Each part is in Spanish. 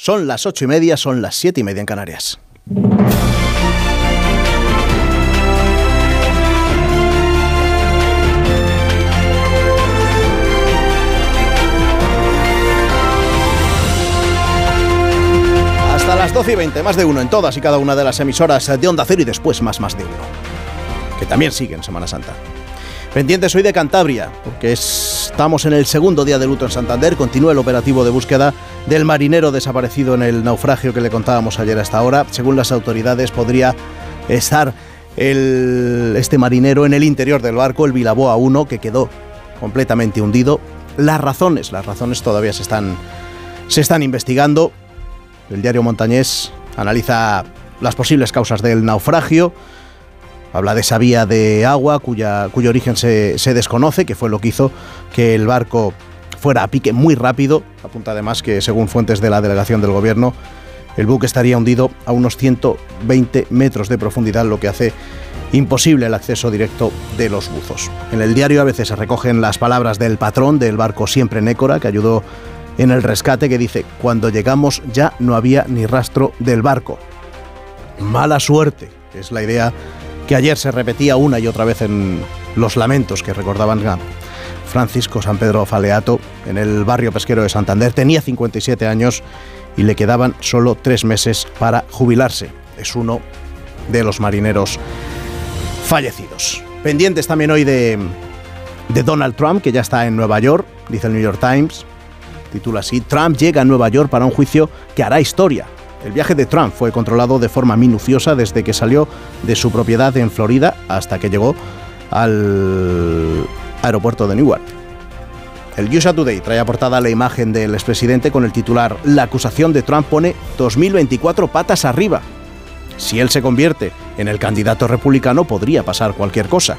Son las ocho y media, son las siete y media en Canarias. Hasta las 12 y 20, más de uno en todas y cada una de las emisoras de Onda Cero y después más más de uno. Que también siguen Semana Santa. Pendientes hoy de Cantabria, porque estamos en el segundo día de luto en Santander. Continúa el operativo de búsqueda del marinero desaparecido en el naufragio que le contábamos ayer a esta hora. Según las autoridades, podría estar este marinero en el interior del barco, el Vilaboa 1, que quedó completamente hundido. Las razones, las razones todavía se están, se están investigando. El diario Montañés analiza las posibles causas del naufragio. Habla de esa vía de agua cuya, cuyo origen se, se desconoce, que fue lo que hizo que el barco fuera a pique muy rápido. Apunta además que, según fuentes de la delegación del gobierno, el buque estaría hundido a unos 120 metros de profundidad, lo que hace imposible el acceso directo de los buzos. En el diario a veces se recogen las palabras del patrón del barco Siempre Nécora, que ayudó en el rescate que dice, cuando llegamos ya no había ni rastro del barco. Mala suerte, es la idea que ayer se repetía una y otra vez en los lamentos que recordaban Francisco San Pedro Faleato en el barrio pesquero de Santander. Tenía 57 años y le quedaban solo tres meses para jubilarse. Es uno de los marineros fallecidos. Pendientes también hoy de, Donald Trump, que ya está en Nueva York, dice el New York Times titula así, Trump llega a Nueva York para un juicio que hará historia. El viaje de Trump fue controlado de forma minuciosa desde que salió de su propiedad en Florida hasta que llegó al aeropuerto de Newark. El USA Today trae a portada la imagen del expresidente con el titular La acusación de Trump pone 2024 patas arriba. Si él se convierte en el candidato republicano podría pasar cualquier cosa.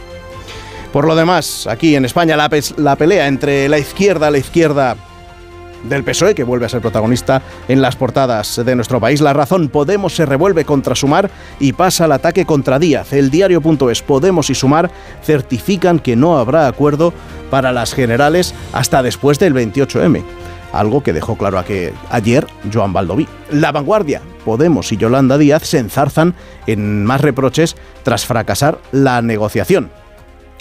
Por lo demás, aquí en España la, la pelea entre la izquierda, la izquierda del PSOE, que vuelve a ser protagonista en las portadas de nuestro país. La razón, Podemos se revuelve contra Sumar y pasa al ataque contra Díaz. El diario.es, Podemos y Sumar certifican que no habrá acuerdo para las generales hasta después del 28M. Algo que dejó claro a que ayer Joan Baldoví. La vanguardia, Podemos y Yolanda Díaz se enzarzan en más reproches tras fracasar la negociación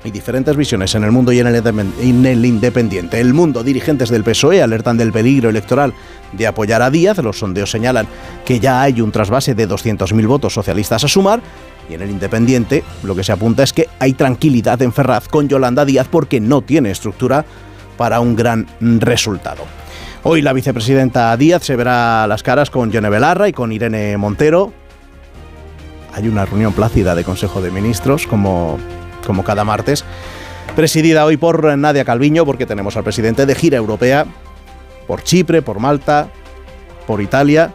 y diferentes visiones en el mundo y en el, independiente. El mundo, dirigentes del PSOE alertan del peligro electoral de apoyar a Díaz. Los sondeos señalan que ya hay un trasvase de 200.000 votos socialistas a sumar. Y en el Independiente lo que se apunta es que hay tranquilidad en Ferraz con Yolanda Díaz porque no tiene estructura para un gran resultado. Hoy la vicepresidenta Díaz se verá las caras con Yone Belarra y con Irene Montero. Hay una reunión plácida de Consejo de Ministros como como cada martes, presidida hoy por Nadia Calviño, porque tenemos al presidente de gira europea por Chipre, por Malta, por Italia.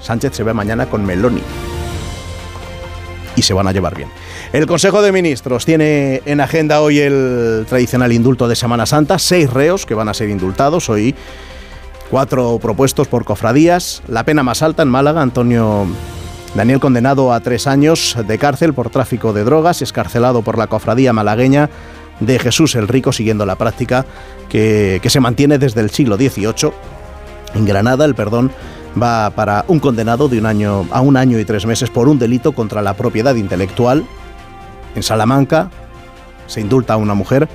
Sánchez se ve mañana con Meloni. Y se van a llevar bien. El Consejo de Ministros tiene en agenda hoy el tradicional indulto de Semana Santa, seis reos que van a ser indultados hoy. Cuatro propuestos por cofradías. La pena más alta en Málaga, Antonio Daniel condenado a tres años de cárcel por tráfico de drogas, escarcelado por la cofradía malagueña de Jesús el Rico, siguiendo la práctica que, se mantiene desde el siglo XVIII. En Granada el perdón va para un condenado de un año a un año y tres meses por un delito contra la propiedad intelectual. En Salamanca se indulta a una mujer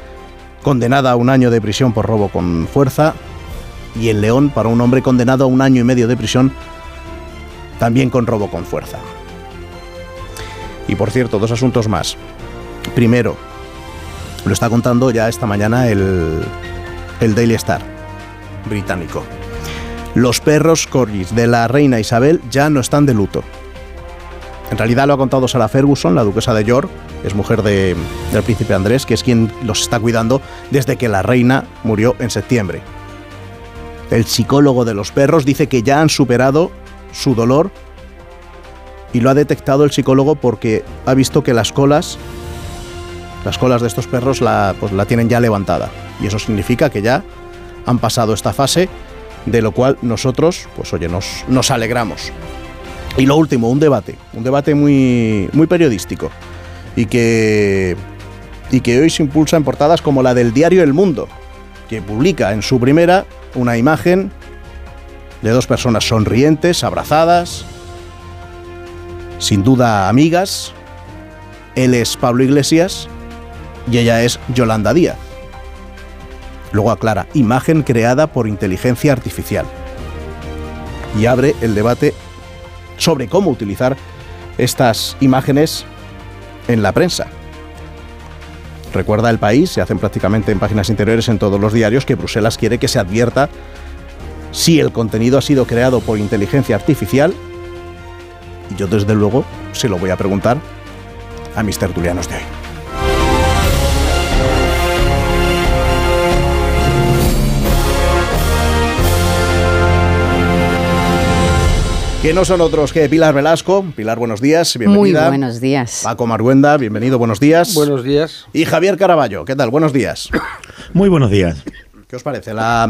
condenada a un año de prisión por robo con fuerza. Y en León para un hombre condenado a un año y medio de prisión también con robo con fuerza. Y por cierto, dos asuntos más. Primero, lo está contando ya esta mañana el, el Daily Star británico. Los perros corgis de la reina Isabel ya no están de luto. En realidad lo ha contado Sarah Ferguson, la duquesa de York, es mujer de, del príncipe Andrés, que es quien los está cuidando desde que la reina murió en septiembre. El psicólogo de los perros dice que ya han superado su dolor y lo ha detectado el psicólogo porque ha visto que las colas, las colas de estos perros la, pues la tienen ya levantada. Y eso significa que ya han pasado esta fase, de lo cual nosotros, pues oye, nos, nos alegramos. Y lo último, un debate, un debate muy, muy periodístico y que, y que hoy se impulsa en portadas como la del diario El Mundo, que publica en su primera una imagen de dos personas sonrientes, abrazadas, sin duda amigas. Él es Pablo Iglesias y ella es Yolanda Díaz. Luego aclara, imagen creada por inteligencia artificial. Y abre el debate sobre cómo utilizar estas imágenes en la prensa. Recuerda el país, se hacen prácticamente en páginas interiores en todos los diarios, que Bruselas quiere que se advierta si el contenido ha sido creado por inteligencia artificial. Y yo desde luego se lo voy a preguntar a mis tertulianos de hoy. que no son otros que Pilar Velasco. Pilar, buenos días, bienvenida. Muy buenos días. Paco Marguenda, bienvenido, buenos días. Buenos días. Y Javier Caraballo, ¿qué tal? Buenos días. Muy buenos días. ¿Qué os parece la,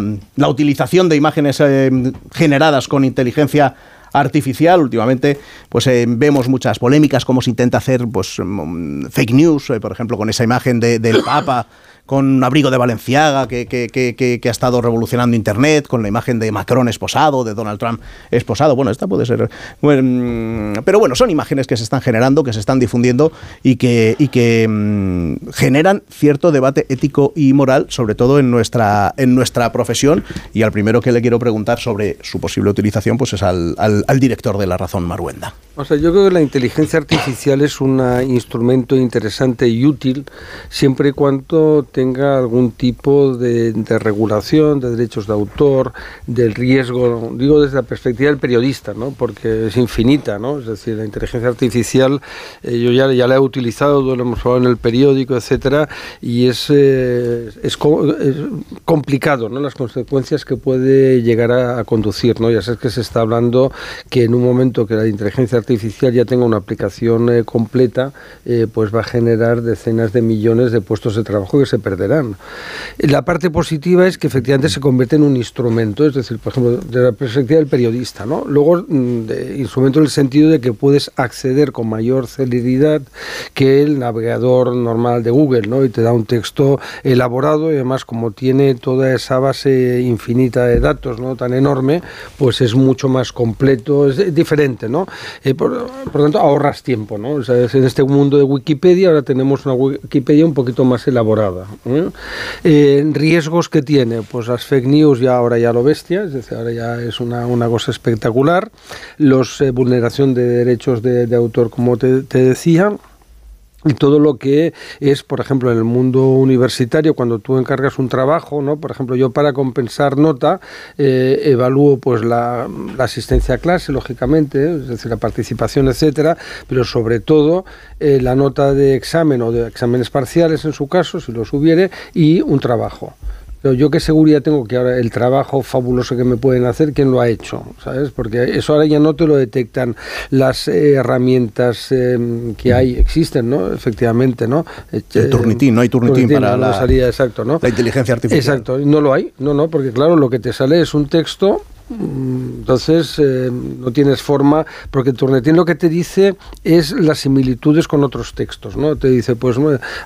utilización de imágenes eh, generadas con inteligencia artificial. Últimamente, pues eh, vemos muchas polémicas, cómo se intenta hacer pues, mm, fake news, eh, por ejemplo, con esa imagen del Papa con un abrigo de Valenciaga que, que, ha estado revolucionando Internet, con la imagen de Macron esposado, de Donald Trump esposado. Bueno, esta puede ser... Mm, pero bueno, son imágenes que se están generando, que se están difundiendo y que, y que mm, generan cierto debate ético y moral, sobre todo en nuestra, en nuestra profesión. Y al primero que le quiero preguntar sobre su posible utilización, pues es al, al director de La Razón, Maruenda. O sea, yo creo que la inteligencia artificial es un instrumento interesante y útil siempre y cuando tenga algún tipo de, regulación de derechos de autor, del riesgo, digo desde la perspectiva del periodista, ¿no? porque es infinita, ¿no? es decir, la inteligencia artificial, eh, yo ya, ya la he utilizado, lo hemos hablado en el periódico, etcétera, y es, eh, es, complicado ¿no? las consecuencias que puede llegar a, conducir. ¿no? Ya sabes que se está hablando que en un momento que la inteligencia artificial ya tenga una aplicación eh, completa, pues va a generar decenas de millones de puestos de trabajo que se perderán. La parte positiva es que efectivamente se convierte en un instrumento, es decir, por ejemplo, de la perspectiva del periodista, ¿no? Luego, mm, de instrumento en el sentido de que puedes acceder con mayor celeridad que el navegador normal de Google, ¿no? Y te da un texto elaborado y además como tiene toda esa base infinita de datos, ¿no? Tan enorme, pues es mucho más completo, es diferente, ¿no? Eh, por, tanto, ahorras tiempo, ¿no? en este mundo de Wikipedia ahora tenemos una Wikipedia un poquito más elaborada. ¿Eh? Eh, riesgos que tiene, pues las fake news ya ahora ya lo bestia, es decir, ahora ya es una, una cosa espectacular. Los vulneración de derechos de, autor, como te, te decía y todo lo que es, por ejemplo, en el mundo universitario, cuando tú encargas un trabajo, ¿no? Por ejemplo, yo para compensar nota eh, evalúo pues la, asistencia a clase, lógicamente, es decir, la participación, etcétera, pero sobre todo eh, la nota de examen o de exámenes parciales, en su caso, si los hubiere, y un trabajo. Pero yo qué seguridad tengo que ahora el trabajo fabuloso que me pueden hacer, ¿quién lo ha hecho? ¿Sabes? Porque eso ahora ya no te lo detectan las herramientas em, que hay, existen, ¿no? Efectivamente, ¿no? El turnitín, no hay turnitín, para la, salida, exacto, ¿no? la inteligencia artificial. Exacto, no lo hay, no, no, porque claro, lo que te sale es un texto entonces eh, no tienes forma, porque el Turnetín lo que te dice es las similitudes con otros textos, ¿no? Te dice, pues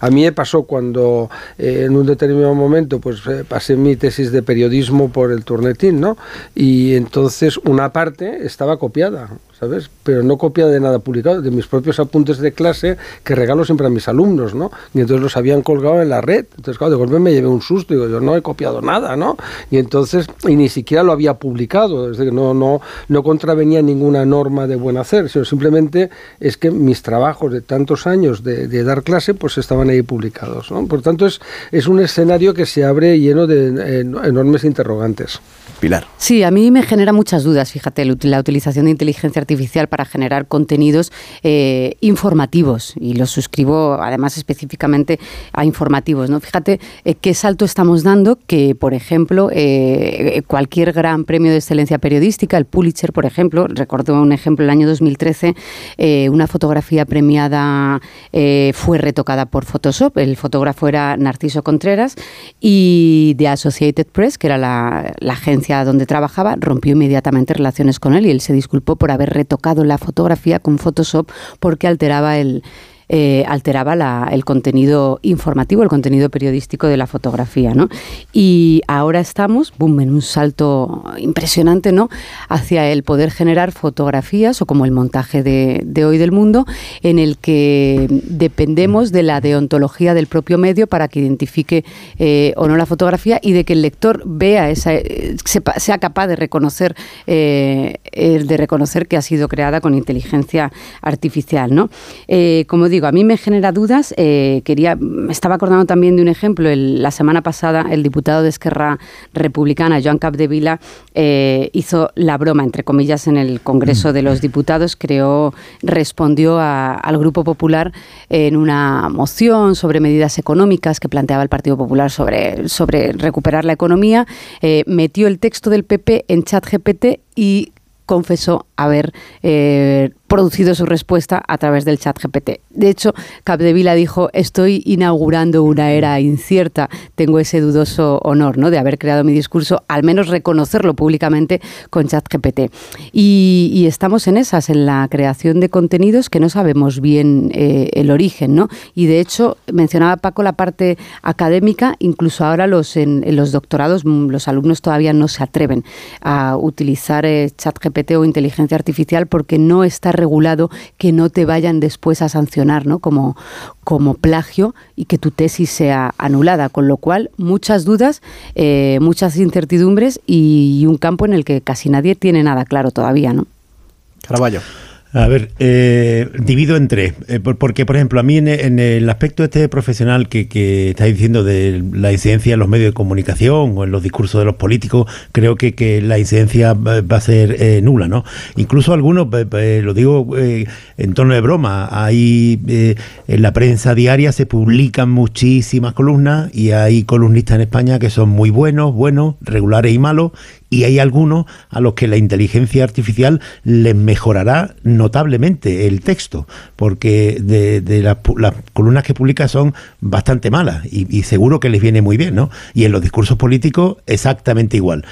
a mí me pasó cuando eh, en un determinado momento pues eh, pasé mi tesis de periodismo por el Turnetín, ¿no? Y entonces una parte estaba copiada, ¿sabes? Pero no copia de nada publicado, de mis propios apuntes de clase que regalo siempre a mis alumnos, ¿no? Y entonces los habían colgado en la red. Entonces, claro, de golpe me llevé un susto, digo, yo no he copiado nada, ¿no? Y entonces, y ni siquiera lo había publicado, es decir, no, no, no contravenía ninguna norma de buen hacer, sino simplemente es que mis trabajos de tantos años de, dar clase, pues estaban ahí publicados, ¿no? Por tanto, es un escenario que se abre lleno de enormes interrogantes. Pilar. Sí, a mí me genera muchas dudas, fíjate, la utilización de inteligencia artificial para generar contenidos eh, informativos y los suscribo además específicamente a informativos. ¿no? Fíjate eh, qué salto estamos dando que, por ejemplo, eh, cualquier gran premio de excelencia periodística, el Pulitzer, por ejemplo, recuerdo un ejemplo, el año 2013, una fotografía premiada fue retocada por Photoshop, el fotógrafo era Narciso Contreras y de Associated Press, que era la agencia donde trabajaba, rompió inmediatamente relaciones con él y él se disculpó por haber retocado la fotografía con Photoshop porque alteraba el, eh, alteraba el contenido informativo, el contenido periodístico de la fotografía. ¿no? Y ahora estamos, boom, en un salto impresionante ¿no? hacia el poder generar fotografías o como el montaje de, hoy del mundo, en el que dependemos de la deontología del propio medio para que identifique eh, o no la fotografía y de que el lector vea esa, sea capaz de reconocer, eh, que ha sido creada con inteligencia artificial. ¿no? Eh, como digo, a mí me genera dudas. Eh, quería, me estaba acordando también de un ejemplo. la semana pasada, el diputado de Esquerra Republicana, Joan Capdevila, eh, hizo la broma, entre comillas, en el Congreso de los Diputados. Creó, respondió al Grupo Popular en una moción sobre medidas económicas que planteaba el Partido Popular sobre, sobre recuperar la economía. metió el texto del PP en chat GPT y confesó haber eh, producido su respuesta a través del chat GPT. De hecho, Capdevila dijo, estoy inaugurando una era incierta, tengo ese dudoso honor ¿no? de haber creado mi discurso, al menos reconocerlo públicamente con chat GPT. Y, estamos en esas, en la creación de contenidos que no sabemos bien eh, el origen. ¿no? Y de hecho, mencionaba Paco la parte académica, incluso ahora los, en, los doctorados mm, los alumnos todavía no se atreven a utilizar eh, chat GPT o inteligencia artificial porque no está regulado que no te vayan después a sancionar ¿no? como, como plagio y que tu tesis sea anulada. Con lo cual, muchas dudas, eh, muchas incertidumbres y, un campo en el que casi nadie tiene nada claro todavía. ¿no? Caraballo. A ver, eh, divido en tres, eh, porque por ejemplo a mí en, el aspecto este profesional que, que estáis diciendo de la incidencia en los medios de comunicación o en los discursos de los políticos, creo que, que la incidencia va a ser eh, nula, ¿no? Incluso algunos, lo digo en tono de broma, hay en la prensa diaria se publican muchísimas columnas y hay columnistas en España que son muy buenos, buenos, regulares y malos, y hay algunos a los que la inteligencia artificial les mejorará notablemente el texto, porque de, las, columnas que publica son bastante malas y, seguro que les viene muy bien, ¿no? Y en los discursos políticos exactamente igual.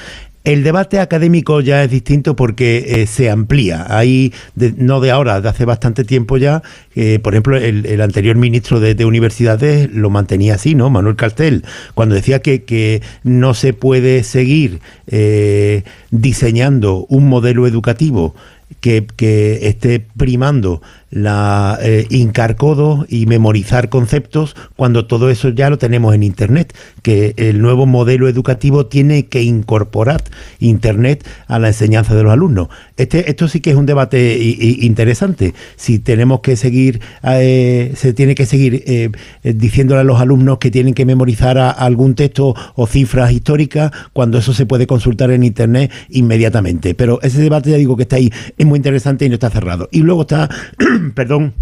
El debate académico ya es distinto porque eh, se amplía. Hay, no de ahora, de hace bastante tiempo ya, eh, por ejemplo, el, anterior ministro de, Universidades lo mantenía así, ¿no? Manuel Castel, cuando decía que, no se puede seguir eh, diseñando un modelo educativo que, esté primando la eh, y memorizar conceptos cuando todo eso ya lo tenemos en Internet, que el nuevo modelo educativo tiene que incorporar Internet a la enseñanza de los alumnos. Este, esto sí que es un debate interesante. Si tenemos que seguir, eh, se tiene que seguir eh, diciéndole a los alumnos que tienen que memorizar algún texto o cifras históricas cuando eso se puede consultar en Internet inmediatamente. Pero ese debate, ya digo que está ahí, es muy interesante y no está cerrado. Y luego está perdón,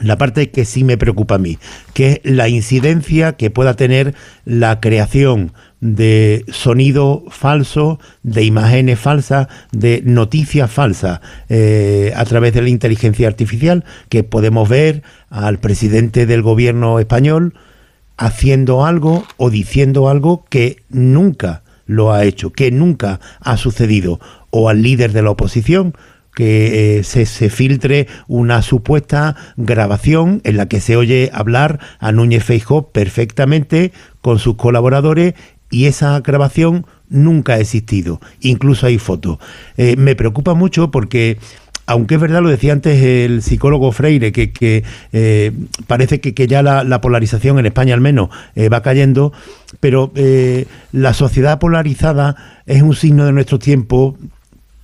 la parte que sí me preocupa a mí, que es la incidencia que pueda tener la creación de sonido falso, de imágenes falsas, de noticias falsas eh, a través de la inteligencia artificial, que podemos ver al presidente del gobierno español haciendo algo o diciendo algo que nunca lo ha hecho, que nunca ha sucedido, o al líder de la oposición, que eh, se, filtre una supuesta grabación en la que se oye hablar a Núñez Feijó perfectamente con sus colaboradores y esa grabación nunca ha existido. Incluso hay fotos. Eh, me preocupa mucho porque aunque es verdad, lo decía antes el psicólogo Freire, que, eh, parece que, ya la, polarización en España al menos va cayendo, pero la sociedad polarizada es un signo de nuestro tiempo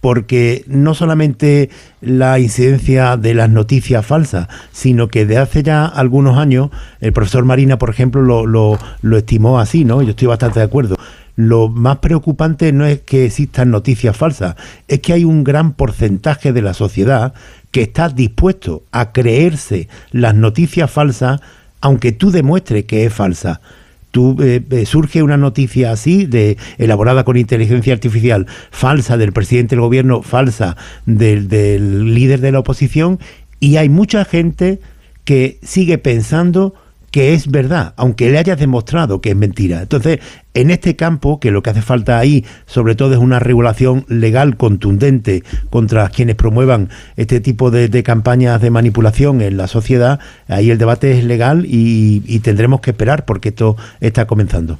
porque no solamente la incidencia de las noticias falsas, sino que de hace ya algunos años, el profesor Marina, por ejemplo, lo, lo, estimó así, ¿no? Yo estoy bastante de acuerdo. Lo más preocupante no es que existan noticias falsas, es que hay un gran porcentaje de la sociedad que está dispuesto a creerse las noticias falsas, aunque tú demuestres que es falsa eh, eh, surge una noticia así, de elaborada con inteligencia artificial, falsa del presidente del gobierno, falsa del, líder de la oposición, y hay mucha gente que sigue pensando que es verdad, aunque le hayas demostrado que es mentira. Entonces, en este campo, que lo que hace falta ahí, sobre todo, es una regulación legal contundente contra quienes promuevan este tipo de, campañas de manipulación en la sociedad, ahí el debate es legal y tendremos que esperar porque esto está comenzando.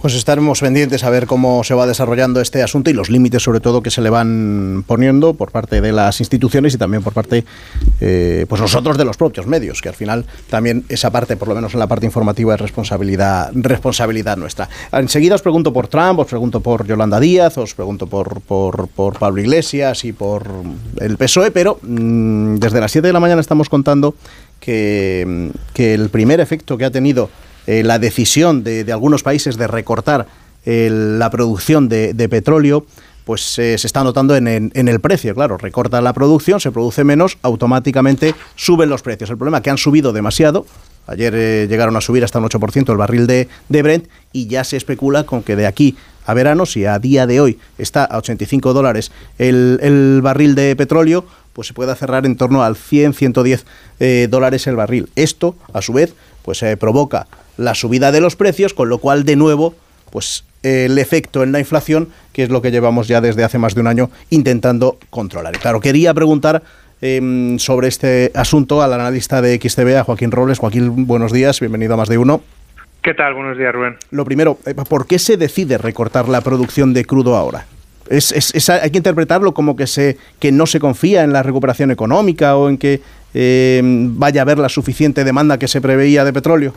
Pues estaremos pendientes a ver cómo se va desarrollando este asunto y los límites, sobre todo, que se le van poniendo por parte de las instituciones y también por parte, eh, pues nosotros de los propios medios, que al final también esa parte, por lo menos en la parte informativa, es responsabilidad, responsabilidad nuestra. Enseguida os pregunto por Trump, os pregunto por Yolanda Díaz, os pregunto por, por, por Pablo Iglesias y por el PSOE, pero mm, desde las 7 de la mañana estamos contando que, que el primer efecto que ha tenido eh, la decisión de, algunos países de recortar la producción de, petróleo, pues eh, se está notando en, el precio. Claro, recorta la producción, se produce menos, automáticamente suben los precios. El problema es que han subido demasiado. Ayer eh, llegaron a subir hasta un 8% el barril de, Brent y ya se especula con que de aquí a verano, si a día de hoy está a 85 dólares el, barril de petróleo, pues se pueda cerrar en torno al 100, 110 dólares el barril. Esto, a su vez, pues provoca la subida de los precios, con lo cual de nuevo pues el efecto en la inflación, que es lo que llevamos ya desde hace más de un año intentando controlar. Y claro, quería preguntar em, sobre este asunto al analista de XTB, a Joaquín Robles. Joaquín, buenos días, bienvenido a Más de Uno. ¿Qué tal? Buenos días, Rubén. Lo primero, eh, ¿por qué se decide recortar la producción de crudo ahora? Es, hay que interpretarlo como que, se, que no se confía en la recuperación económica o en que em, vaya a haber la suficiente demanda que se preveía de petróleo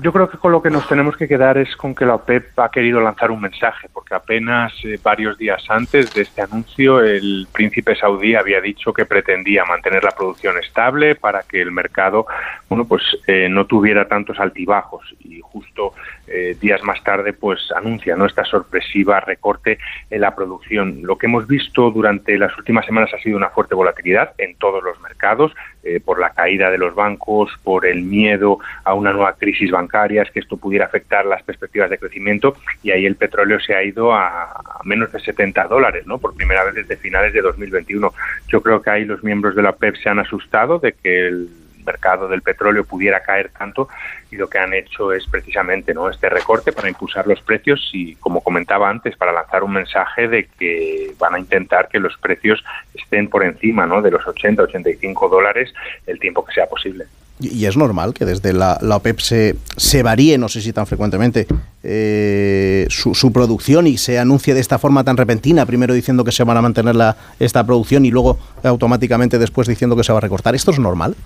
yo creo que con lo que nos tenemos que quedar es con que la OPEP ha querido lanzar un mensaje, porque apenas eh, varios días antes de este anuncio el príncipe saudí había dicho que pretendía mantener la producción estable para que el mercado, bueno, pues eh, no tuviera tantos altibajos. Y justo eh, días más tarde pues anuncia ¿no? esta sorpresiva recorte en la producción. Lo que hemos visto durante las últimas semanas ha sido una fuerte volatilidad en todos los mercados, eh, por la caída de los bancos, por el miedo a una nueva crisis bancaria, es que esto pudiera afectar las perspectivas de crecimiento y ahí el petróleo se ha ido a, menos de 70 dólares, ¿no? por primera vez desde finales de 2021. Yo creo que ahí los miembros de la PEP se han asustado de que el mercado del petróleo pudiera caer tanto y lo que han hecho es precisamente no este recorte para impulsar los precios y como comentaba antes para lanzar un mensaje de que van a intentar que los precios estén por encima ¿no? de los 80 85 dólares el tiempo que sea posible y es normal que desde la, OPEP se, se, varíe, no sé si tan frecuentemente, eh, su, su, producción y se anuncie de esta forma tan repentina, primero diciendo que se van a mantener la, esta producción y luego automáticamente después diciendo que se va a recortar. ¿Esto es normal?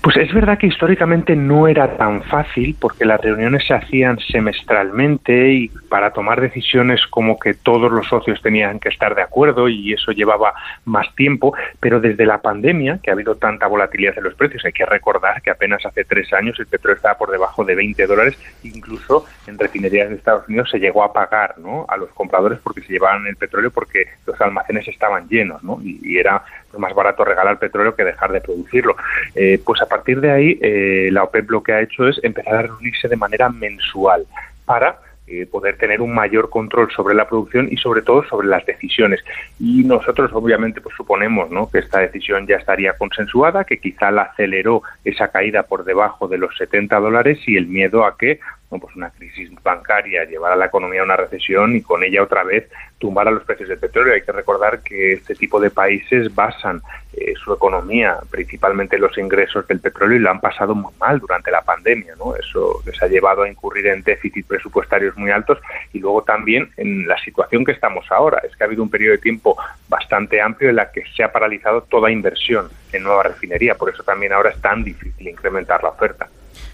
Pues es verdad que históricamente no era tan fácil porque las reuniones se hacían semestralmente y para tomar decisiones como que todos los socios tenían que estar de acuerdo y eso llevaba más tiempo, pero desde la pandemia, que ha habido tanta volatilidad en los precios, hay que recordar que apenas hace tres años el petróleo estaba por debajo de 20 dólares, incluso en refinerías de Estados Unidos se llegó a pagar ¿no? a los compradores porque se llevaban el petróleo porque los almacenes estaban llenos ¿no? y, y era más barato regalar petróleo que dejar de producirlo. Eh, pues a partir de ahí, eh, la OPEP lo que ha hecho es empezar a reunirse de manera mensual para eh, poder tener un mayor control sobre la producción y sobre todo sobre las decisiones. Y nosotros obviamente pues suponemos ¿no? que esta decisión ya estaría consensuada, que quizá la aceleró esa caída por debajo de los 70 dólares y el miedo a que pues una crisis bancaria llevar a la economía a una recesión y con ella otra vez tumbar a los precios del petróleo. Hay que recordar que este tipo de países basan eh, su economía principalmente en los ingresos del petróleo y lo han pasado muy mal durante la pandemia. ¿no? Eso les ha llevado a incurrir en déficits presupuestarios muy altos y luego también en la situación que estamos ahora. Es que ha habido un periodo de tiempo bastante amplio en la que se ha paralizado toda inversión en nueva refinería. Por eso también ahora es tan difícil incrementar la oferta.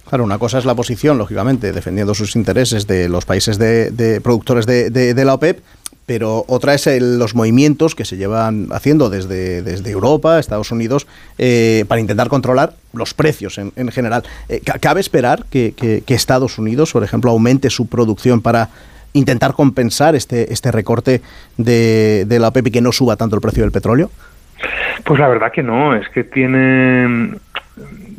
Claro, una cosa es la posición, lógicamente, defendiendo sus intereses de los países de, productores de, la OPEP, pero otra es los movimientos que se llevan haciendo desde, desde Europa, Estados Unidos, eh, para intentar controlar los precios en, general. Eh, ¿Cabe esperar que, Estados Unidos, por ejemplo, aumente su producción para intentar compensar este, este recorte de, de la OPEP y que no suba tanto el precio del petróleo? Pues la verdad que no, es que tiene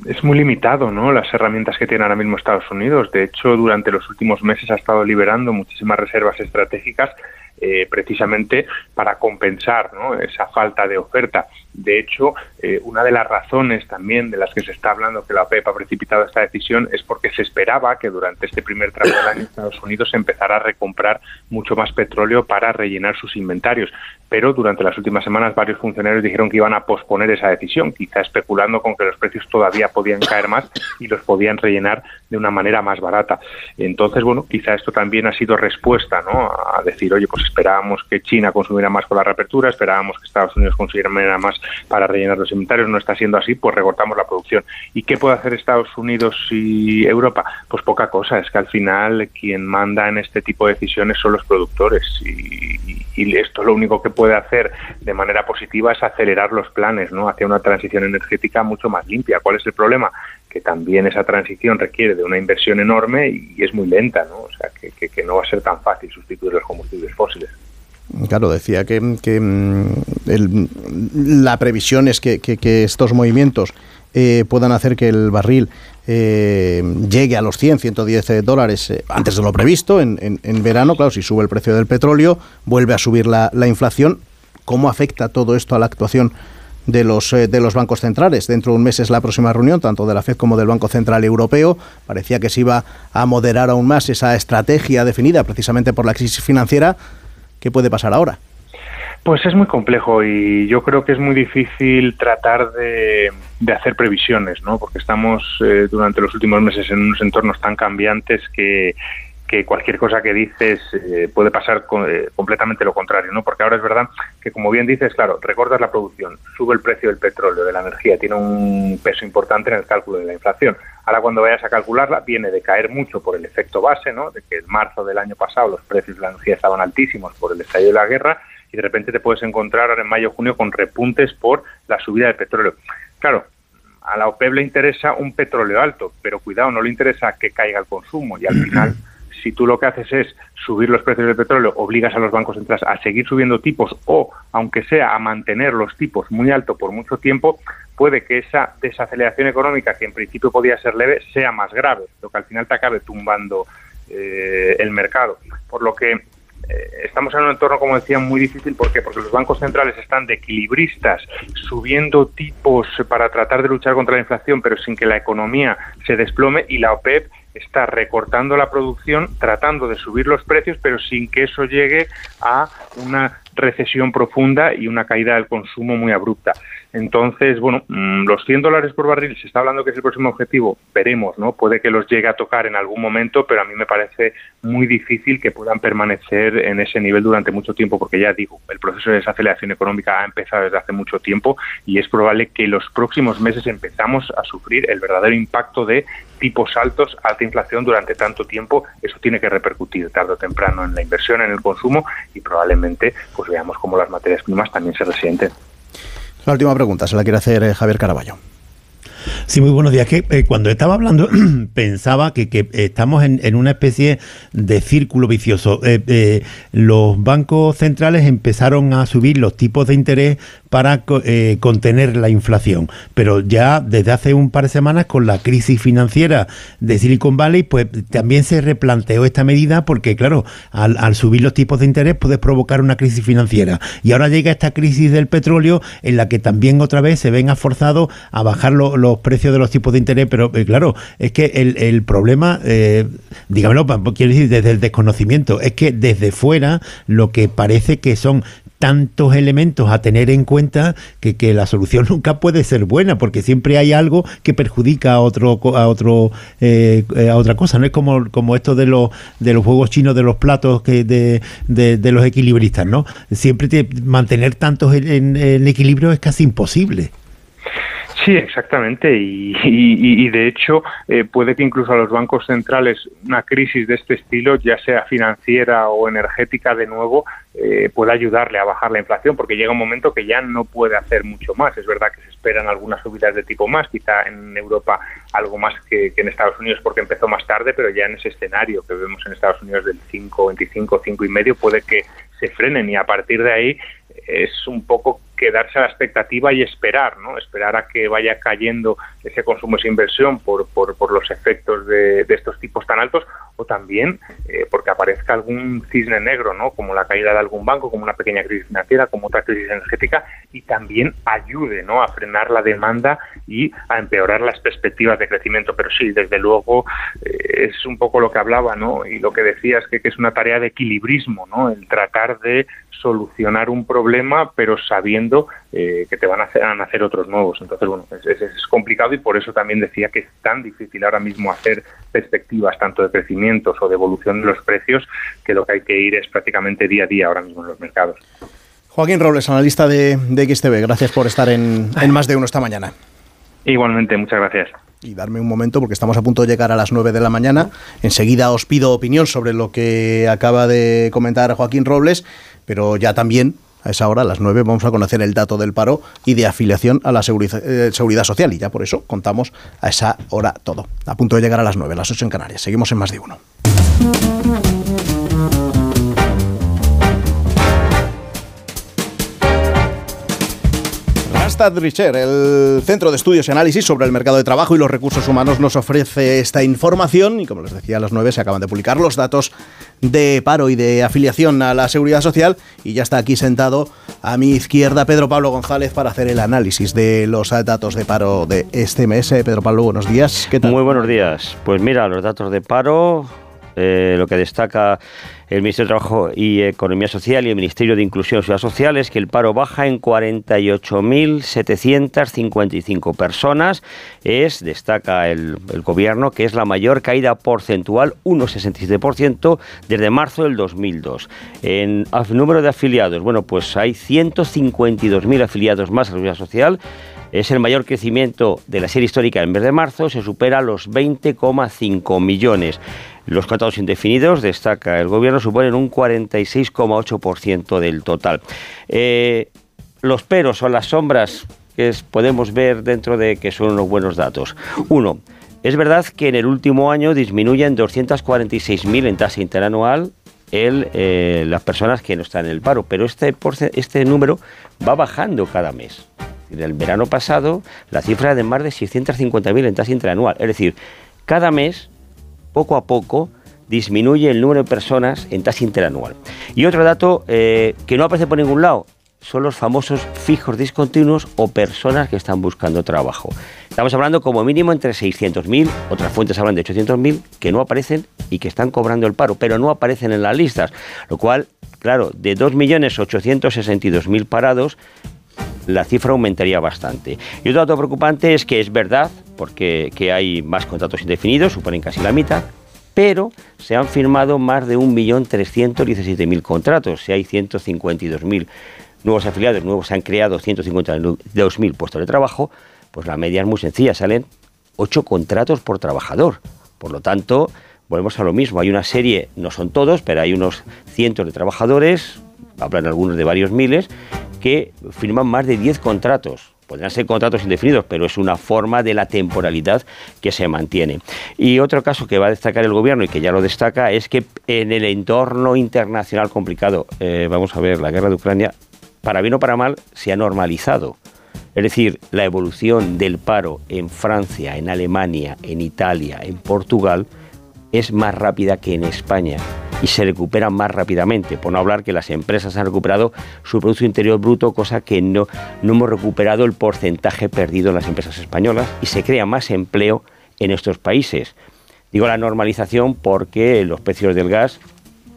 es muy limitado, ¿no? Las herramientas que tiene ahora mismo Estados Unidos. De hecho, durante los últimos meses ha estado liberando muchísimas reservas estratégicas eh, precisamente para compensar esa falta de oferta. De hecho, eh, una de las razones también de las que se está hablando que la OPEP ha precipitado esta decisión es porque se esperaba que durante este primer tramo del año Estados Unidos empezara a recomprar mucho más petróleo para rellenar sus inventarios. Pero durante las últimas semanas varios funcionarios dijeron que iban a posponer esa decisión, quizá especulando con que los precios todavía podían caer más y los podían rellenar de una manera más barata. Entonces, bueno, quizá esto también ha sido respuesta ¿no? a decir, oye, pues esperábamos que China consumiera más con la reapertura, esperábamos que Estados Unidos consumiera más para rellenar los inventarios, no está siendo así, pues recortamos la producción. ¿Y qué puede hacer Estados Unidos y Europa? Pues poca cosa, es que al final quien manda en este tipo de decisiones son los productores y, esto lo único que puede hacer de manera positiva es acelerar los planes ¿no? hacia una transición energética mucho más limpia. ¿Cuál es el problema? Que también esa transición requiere de una inversión enorme y es muy lenta, ¿no? O sea, que no va a ser tan fácil sustituir los combustibles fósiles. Claro, decía que, mm, la previsión es que, estos movimientos eh, puedan hacer que el barril eh, llegue a los 100, 110 eh, dólares antes de lo previsto en, verano. Claro, si sube el precio del petróleo, vuelve a subir la, inflación. ¿Cómo afecta todo esto a la actuación de los, de los bancos centrales? Dentro de un mes es la próxima reunión, tanto de la FED como del Banco Central Europeo. Parecía que se iba a moderar aún más esa estrategia definida precisamente por la crisis financiera ¿Qué puede pasar ahora? Pues es muy complejo y yo creo que es muy difícil tratar de, hacer previsiones, ¿no? Porque estamos eh, durante los últimos meses en unos entornos tan cambiantes que, que cualquier cosa que dices eh, puede pasar eh, completamente lo contrario, ¿no? Porque ahora es verdad que, como bien dices, claro, recortas la producción, sube el precio del petróleo, de la energía, tiene un peso importante en el cálculo de la inflación. Ahora, cuando vayas a calcularla, viene de caer mucho por el efecto base, ¿no? De que en marzo del año pasado los precios de la energía estaban altísimos por el estallido de la guerra y de repente te puedes encontrar ahora en mayo junio con repuntes por la subida del petróleo. Claro, a la OPEP le interesa un petróleo alto, pero cuidado, no le interesa que caiga el consumo y al final si tú lo que haces es subir los precios del petróleo, obligas a los bancos centrales a seguir subiendo tipos o, aunque sea, a mantener los tipos muy altos por mucho tiempo, puede que esa desaceleración económica, que en principio podía ser leve, sea más grave, lo que al final te acabe tumbando eh, el mercado. Por lo que estamos en un entorno, como decía, muy difícil. ¿Por qué? Porque los bancos centrales están de equilibristas, subiendo tipos para tratar de luchar contra la inflación, pero sin que la economía se desplome, y la OPEP está recortando la producción, tratando de subir los precios, pero sin que eso llegue a una recesión profunda y una caída del consumo muy abrupta. Entonces, bueno, mm, los 100 dólares por barril, se está hablando que es el próximo objetivo, veremos, ¿no? Puede que los llegue a tocar en algún momento, pero a mí me parece muy difícil que puedan permanecer en ese nivel durante mucho tiempo, porque ya digo, el proceso de desaceleración económica ha empezado desde hace mucho tiempo y es probable que los próximos meses empezamos a sufrir el verdadero impacto de tipos altos, alta inflación durante tanto tiempo. Eso tiene que repercutir tarde o temprano en la inversión, en el consumo y probablemente pues veamos cómo las materias primas también se resienten. La última pregunta se la quiere hacer eh, Javier Caraballo. Sí, muy buenos días. Que eh, cuando estaba hablando pensaba que, estamos en, una especie de círculo vicioso. Eh, los bancos centrales empezaron a subir los tipos de interés para contener la inflación, pero ya desde hace un par de semanas con la crisis financiera de Silicon Valley, pues también se replanteó esta medida porque, claro, al, subir los tipos de interés puedes provocar una crisis financiera. Y ahora llega esta crisis del petróleo en la que también otra vez se ven forzados a bajar los precios de los tipos de interés, pero eh, claro, es que el, problema, eh, dígamelo, quiero decir, desde el desconocimiento, es que desde fuera lo que parece que son tantos elementos a tener en cuenta que, que, la solución nunca puede ser buena porque siempre hay algo que perjudica a otro a otro eh, a otra cosa. No es como, como esto de los de los juegos chinos de los platos que de, de, los equilibristas no siempre mantener tantos en, en equilibrio es casi imposible Sí, exactamente. Y, de hecho, eh, puede que incluso a los bancos centrales una crisis de este estilo, ya sea financiera o energética, de nuevo, eh, pueda ayudarle a bajar la inflación, porque llega un momento que ya no puede hacer mucho más. Es verdad que se esperan algunas subidas de tipo más, quizá en Europa algo más que, en Estados Unidos porque empezó más tarde, pero ya en ese escenario que vemos en Estados Unidos del 5, 25, 5 y medio, puede que se frenen y a partir de ahí es un poco quedarse a la expectativa y esperar, ¿no? Esperar a que vaya cayendo ese consumo, esa inversión por, por, por los efectos de, estos tipos tan altos o también eh, porque aparezca algún cisne negro, ¿no? Como la caída de algún banco, como una pequeña crisis financiera, como otra crisis energética y también ayude, ¿no? A frenar la demanda y a empeorar las perspectivas de crecimiento. Pero sí, desde luego eh, es un poco lo que hablaba, ¿no? Y lo que decías que, que es una tarea de equilibrismo, ¿no? El tratar de solucionar un problema, pero sabiendo eh, que te van a hacer, a hacer, otros nuevos. Entonces, bueno, es, complicado y por eso también decía que es tan difícil ahora mismo hacer perspectivas tanto de crecimientos o de evolución de los precios, que lo que hay que ir es prácticamente día a día ahora mismo en los mercados. Joaquín Robles, analista de, de XTV, gracias por estar en, en Más de Uno esta mañana. Igualmente, muchas gracias y darme un momento porque estamos a punto de llegar a las 9 de la mañana. Enseguida os pido opinión sobre lo que acaba de comentar Joaquín Robles, pero ya también a esa hora, a las 9, vamos a conocer el dato del paro y de afiliación a la seguridad, eh, seguridad social. Y ya por eso contamos a esa hora todo. A punto de llegar a las 9, las 8 en Canarias. Seguimos en más de uno. Randstad Richer, el Centro de Estudios y Análisis sobre el Mercado de Trabajo y los Recursos Humanos, nos ofrece esta información y como les decía a las 9 se acaban de publicar los datos de paro y de afiliación a la Seguridad Social y ya está aquí sentado a mi izquierda Pedro Pablo González para hacer el análisis de los datos de paro de este mes. Pedro Pablo, buenos días. ¿Qué tal? Muy buenos días. Pues mira, los datos de paro, eh, lo que destaca el Ministerio de Trabajo y Economía Social y el Ministerio de Inclusión y Seguridad Social es que el paro baja en 48.755 personas. Es, destaca el, Gobierno, que es la mayor caída porcentual, 1,67%, desde marzo del 2002. En el número de afiliados, bueno, pues hay 152.000 afiliados más a la Seguridad Social. Es el mayor crecimiento de la serie histórica en mes de marzo, se supera los 20,5 millones. Los contratos indefinidos, destaca el gobierno, suponen un 46,8% del total. Eh, los peros o las sombras que podemos ver dentro de que son unos buenos datos. Uno, es verdad que en el último año disminuyen 246.000 en tasa interanual eh, las personas que no están en el paro, pero este, este número va bajando cada mes. En el verano pasado, la cifra era de más de 650.000 en tasa interanual. Es decir, cada mes poco a poco disminuye el número de personas en tasa interanual. Y otro dato eh, que no aparece por ningún lado son los famosos fijos discontinuos o personas que están buscando trabajo. Estamos hablando como mínimo entre 600.000, otras fuentes hablan de 800.000, que no aparecen y que están cobrando el paro, pero no aparecen en las listas. Lo cual, claro, de 2.862.000 parados, la cifra aumentaría bastante. Y otro dato preocupante es que es verdad, porque que hay más contratos indefinidos, suponen casi la mitad, pero se han firmado más de 1.317.000 contratos, si hay 152.000 nuevos afiliados, nuevos se han creado 152.000 puestos de trabajo, pues la media es muy sencilla, salen 8 contratos por trabajador. Por lo tanto, volvemos a lo mismo, hay una serie, no son todos, pero hay unos cientos de trabajadores, hablan algunos de varios miles, que firman más de 10 contratos. Podrían ser contratos indefinidos, pero es una forma de la temporalidad que se mantiene. Y otro caso que va a destacar el gobierno y que ya lo destaca es que en el entorno internacional complicado, eh, vamos a ver, la guerra de Ucrania, para bien o para mal, se ha normalizado. Es decir, la evolución del paro en Francia, en Alemania, en Italia, en Portugal, es más rápida que en España y se recuperan más rápidamente. Por no hablar que las empresas han recuperado su Producto Interior Bruto, cosa que no, no hemos recuperado el porcentaje perdido en las empresas españolas y se crea más empleo en estos países. Digo la normalización porque los precios del gas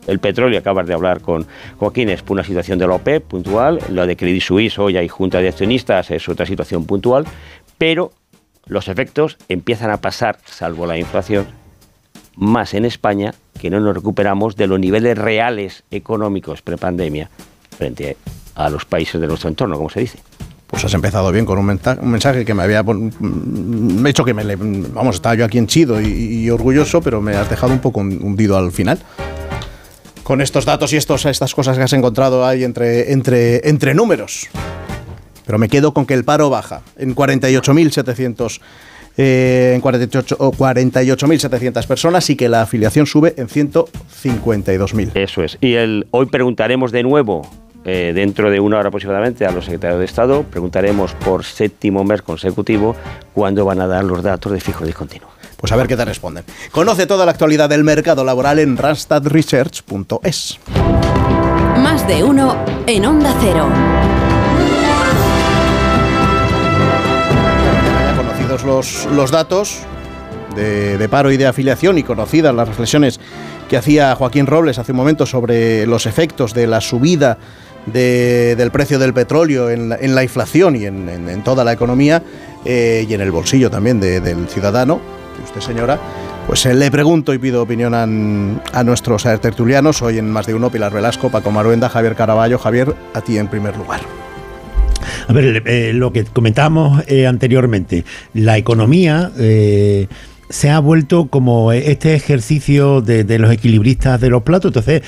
el petróleo, acabas de hablar con Joaquín, es una situación de la OPEP puntual, lo de Credit Suisse hoy hay junta de accionistas, es otra situación puntual, pero los efectos empiezan a pasar, salvo la inflación, más en España que no nos recuperamos de los niveles reales económicos prepandemia frente a los países de nuestro entorno, como se dice. Pues has empezado bien con un, mensaje que me había hecho que me vamos estaba yo aquí en chido y, orgulloso, pero me has dejado un poco hundido al final. Con estos datos y estos, estas cosas que has encontrado ahí entre, entre, entre números. Pero me quedo con que el paro baja en 48.700 eh, en 48.700 personas y que la afiliación sube en 152.000. Eso es. Y el, hoy preguntaremos de nuevo eh, dentro de una hora aproximadamente a los secretarios de Estado. Preguntaremos por séptimo mes consecutivo cuándo van a dar los datos de fijo discontinuo. Pues a ver qué te responden. Conoce toda la actualidad del mercado laboral en randstadresearch.es. Más de uno en Onda Cero. Conocidos los, los datos de, de paro y de afiliación y conocidas las reflexiones que hacía Joaquín Robles hace un momento sobre los efectos de la subida de- del precio del petróleo en la, en la inflación y en, en- en toda la economía eh, y en el bolsillo también de- del ciudadano, y usted señora, pues eh, le pregunto y pido opinión a, a nuestros eh, tertulianos, hoy en Más de Uno, Pilar Velasco, Paco Maruenda, Javier Caraballo. Javier, a ti en primer lugar. A ver, eh, lo que comentábamos eh, anteriormente, la economía eh, se ha vuelto como este ejercicio de, de los equilibristas de los platos, entonces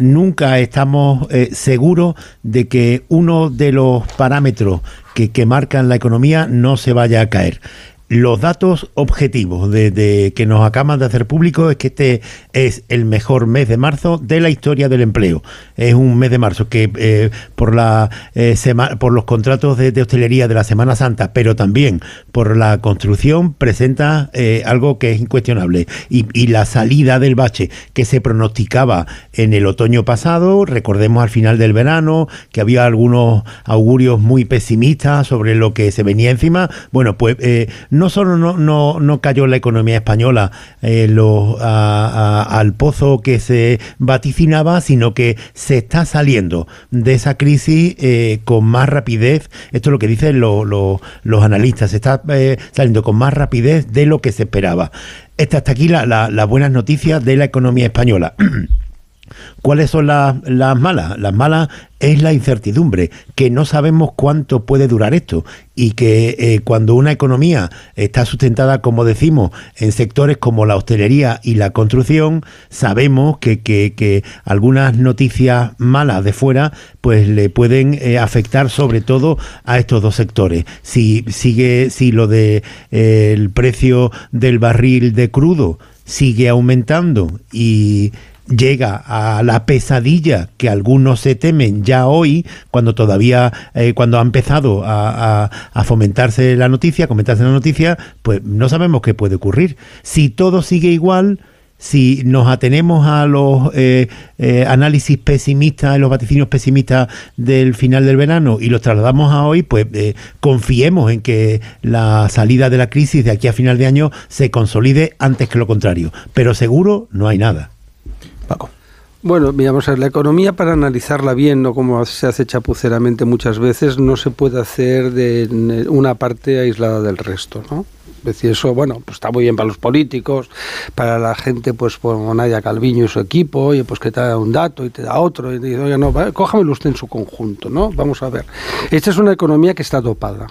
nunca estamos seguros de que uno de los parámetros que, que marcan la economía no se vaya a caer. Los datos objetivos de, que nos acaban de hacer público es que este es el mejor mes de marzo de la historia del empleo. Es un mes de marzo que eh, por la eh, por los contratos de, hostelería de la Semana Santa, pero también por la construcción presenta eh, algo que es incuestionable y, y la salida del bache que se pronosticaba en el otoño pasado. Recordemos al final del verano que había algunos augurios muy pesimistas sobre lo que se venía encima. Bueno, pues eh, no solo no, no, no cayó la economía española eh, al pozo que se vaticinaba, sino que se está saliendo de esa crisis eh, con más rapidez. Esto es lo que dicen lo- lo- los analistas. Se está eh, saliendo con más rapidez de lo que se esperaba. Esta, hasta aquí la- la- las buenas noticias de la economía española. ¿Cuáles son las, las malas? Las malas es la incertidumbre, que no sabemos cuánto puede durar esto y que eh, cuando una economía está sustentada, como decimos, en sectores como la hostelería y la construcción, sabemos que, que- que algunas noticias malas de fuera pues le pueden eh, afectar sobre todo a estos dos sectores. Si sigue, si lo de eh, el precio del barril de crudo sigue aumentando y llega a la pesadilla que algunos se temen ya hoy, cuando todavía, eh, cuando ha empezado a, fomentarse la noticia, a comentarse la noticia, pues no sabemos qué puede ocurrir. Si todo sigue igual, si nos atenemos a los eh, eh, análisis pesimistas, los vaticinios pesimistas del final del verano y los trasladamos a hoy, pues eh, confiemos en que la salida de la crisis de aquí a final de año se consolide antes que lo contrario. Pero seguro no hay nada. Bueno, mira, vamos a la economía para analizarla bien, no como se hace chapuceramente muchas veces, no se puede hacer de una parte aislada del resto, ¿no? Es decir, eso, bueno, pues está muy bien para los políticos, para la gente, pues como Nadia Calviño y su equipo, oye, pues que te da un dato y te da otro, y dice, oye, no, cójamelo usted en su conjunto, ¿no? Vamos a ver. Esta es una economía que está dopada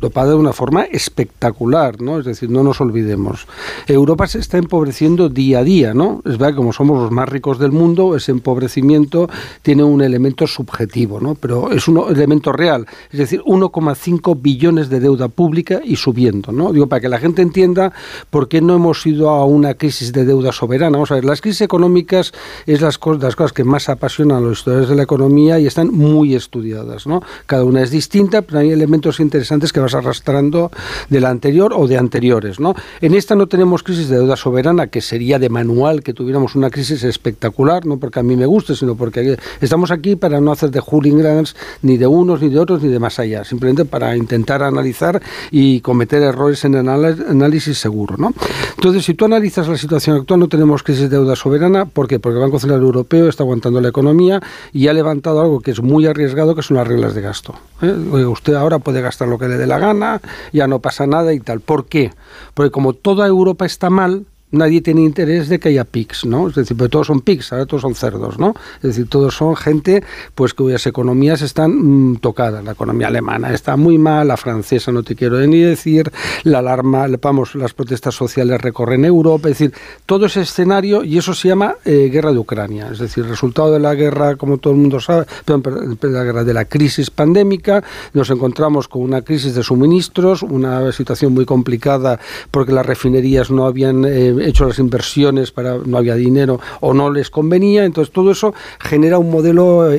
dopada de una forma espectacular, ¿no? Es decir, no nos olvidemos. Europa se está empobreciendo día a día, ¿no? Es verdad que como somos los más ricos del mundo, ese empobrecimiento tiene un elemento subjetivo, ¿no? Pero es un elemento real, es decir, 1,5 billones de deuda pública y subiendo, ¿no? Digo, para que la gente entienda por qué no hemos ido a una crisis de deuda soberana. Vamos a ver, las crisis económicas es las, cos- las cosas que más apasionan a los historiadores de la economía y están muy estudiadas, ¿no? Cada una es distinta, pero hay elementos interesantes que arrastrando de la anterior o de anteriores, ¿no? En esta no tenemos crisis de deuda soberana, que sería de manual que tuviéramos una crisis espectacular, no porque a mí me guste, sino porque estamos aquí para no hacer de hooligans ni de unos, ni de otros, ni de más allá, simplemente para intentar analizar y cometer errores en el análisis seguro, ¿no? Entonces, si tú analizas la situación actual, no tenemos crisis de deuda soberana, ¿por qué? Porque el Banco Central Europeo está aguantando la economía y ha levantado algo que es muy arriesgado, que son las reglas de gasto. ¿eh? Usted ahora puede gastar lo que le dé la gana, ya no pasa nada y tal. ¿Por qué? Porque como toda Europa está mal, nadie tiene interés de que haya PICs, ¿no? Es decir, pero todos son PICs, ahora todos son cerdos, ¿no? Es decir, todos son gente pues cuyas economías están mm, tocadas. La economía alemana está muy mal, la francesa no te quiero ni decir, la alarma, vamos, las protestas sociales recorren Europa, es decir, todo ese escenario y eso se llama eh, guerra de Ucrania, es decir, resultado de la guerra, como todo el mundo sabe, perdón, de la guerra de la crisis pandémica, nos encontramos con una crisis de suministros, una situación muy complicada porque las refinerías no habían eh, hecho las inversiones para no había dinero o no les convenía, entonces todo eso genera un modelo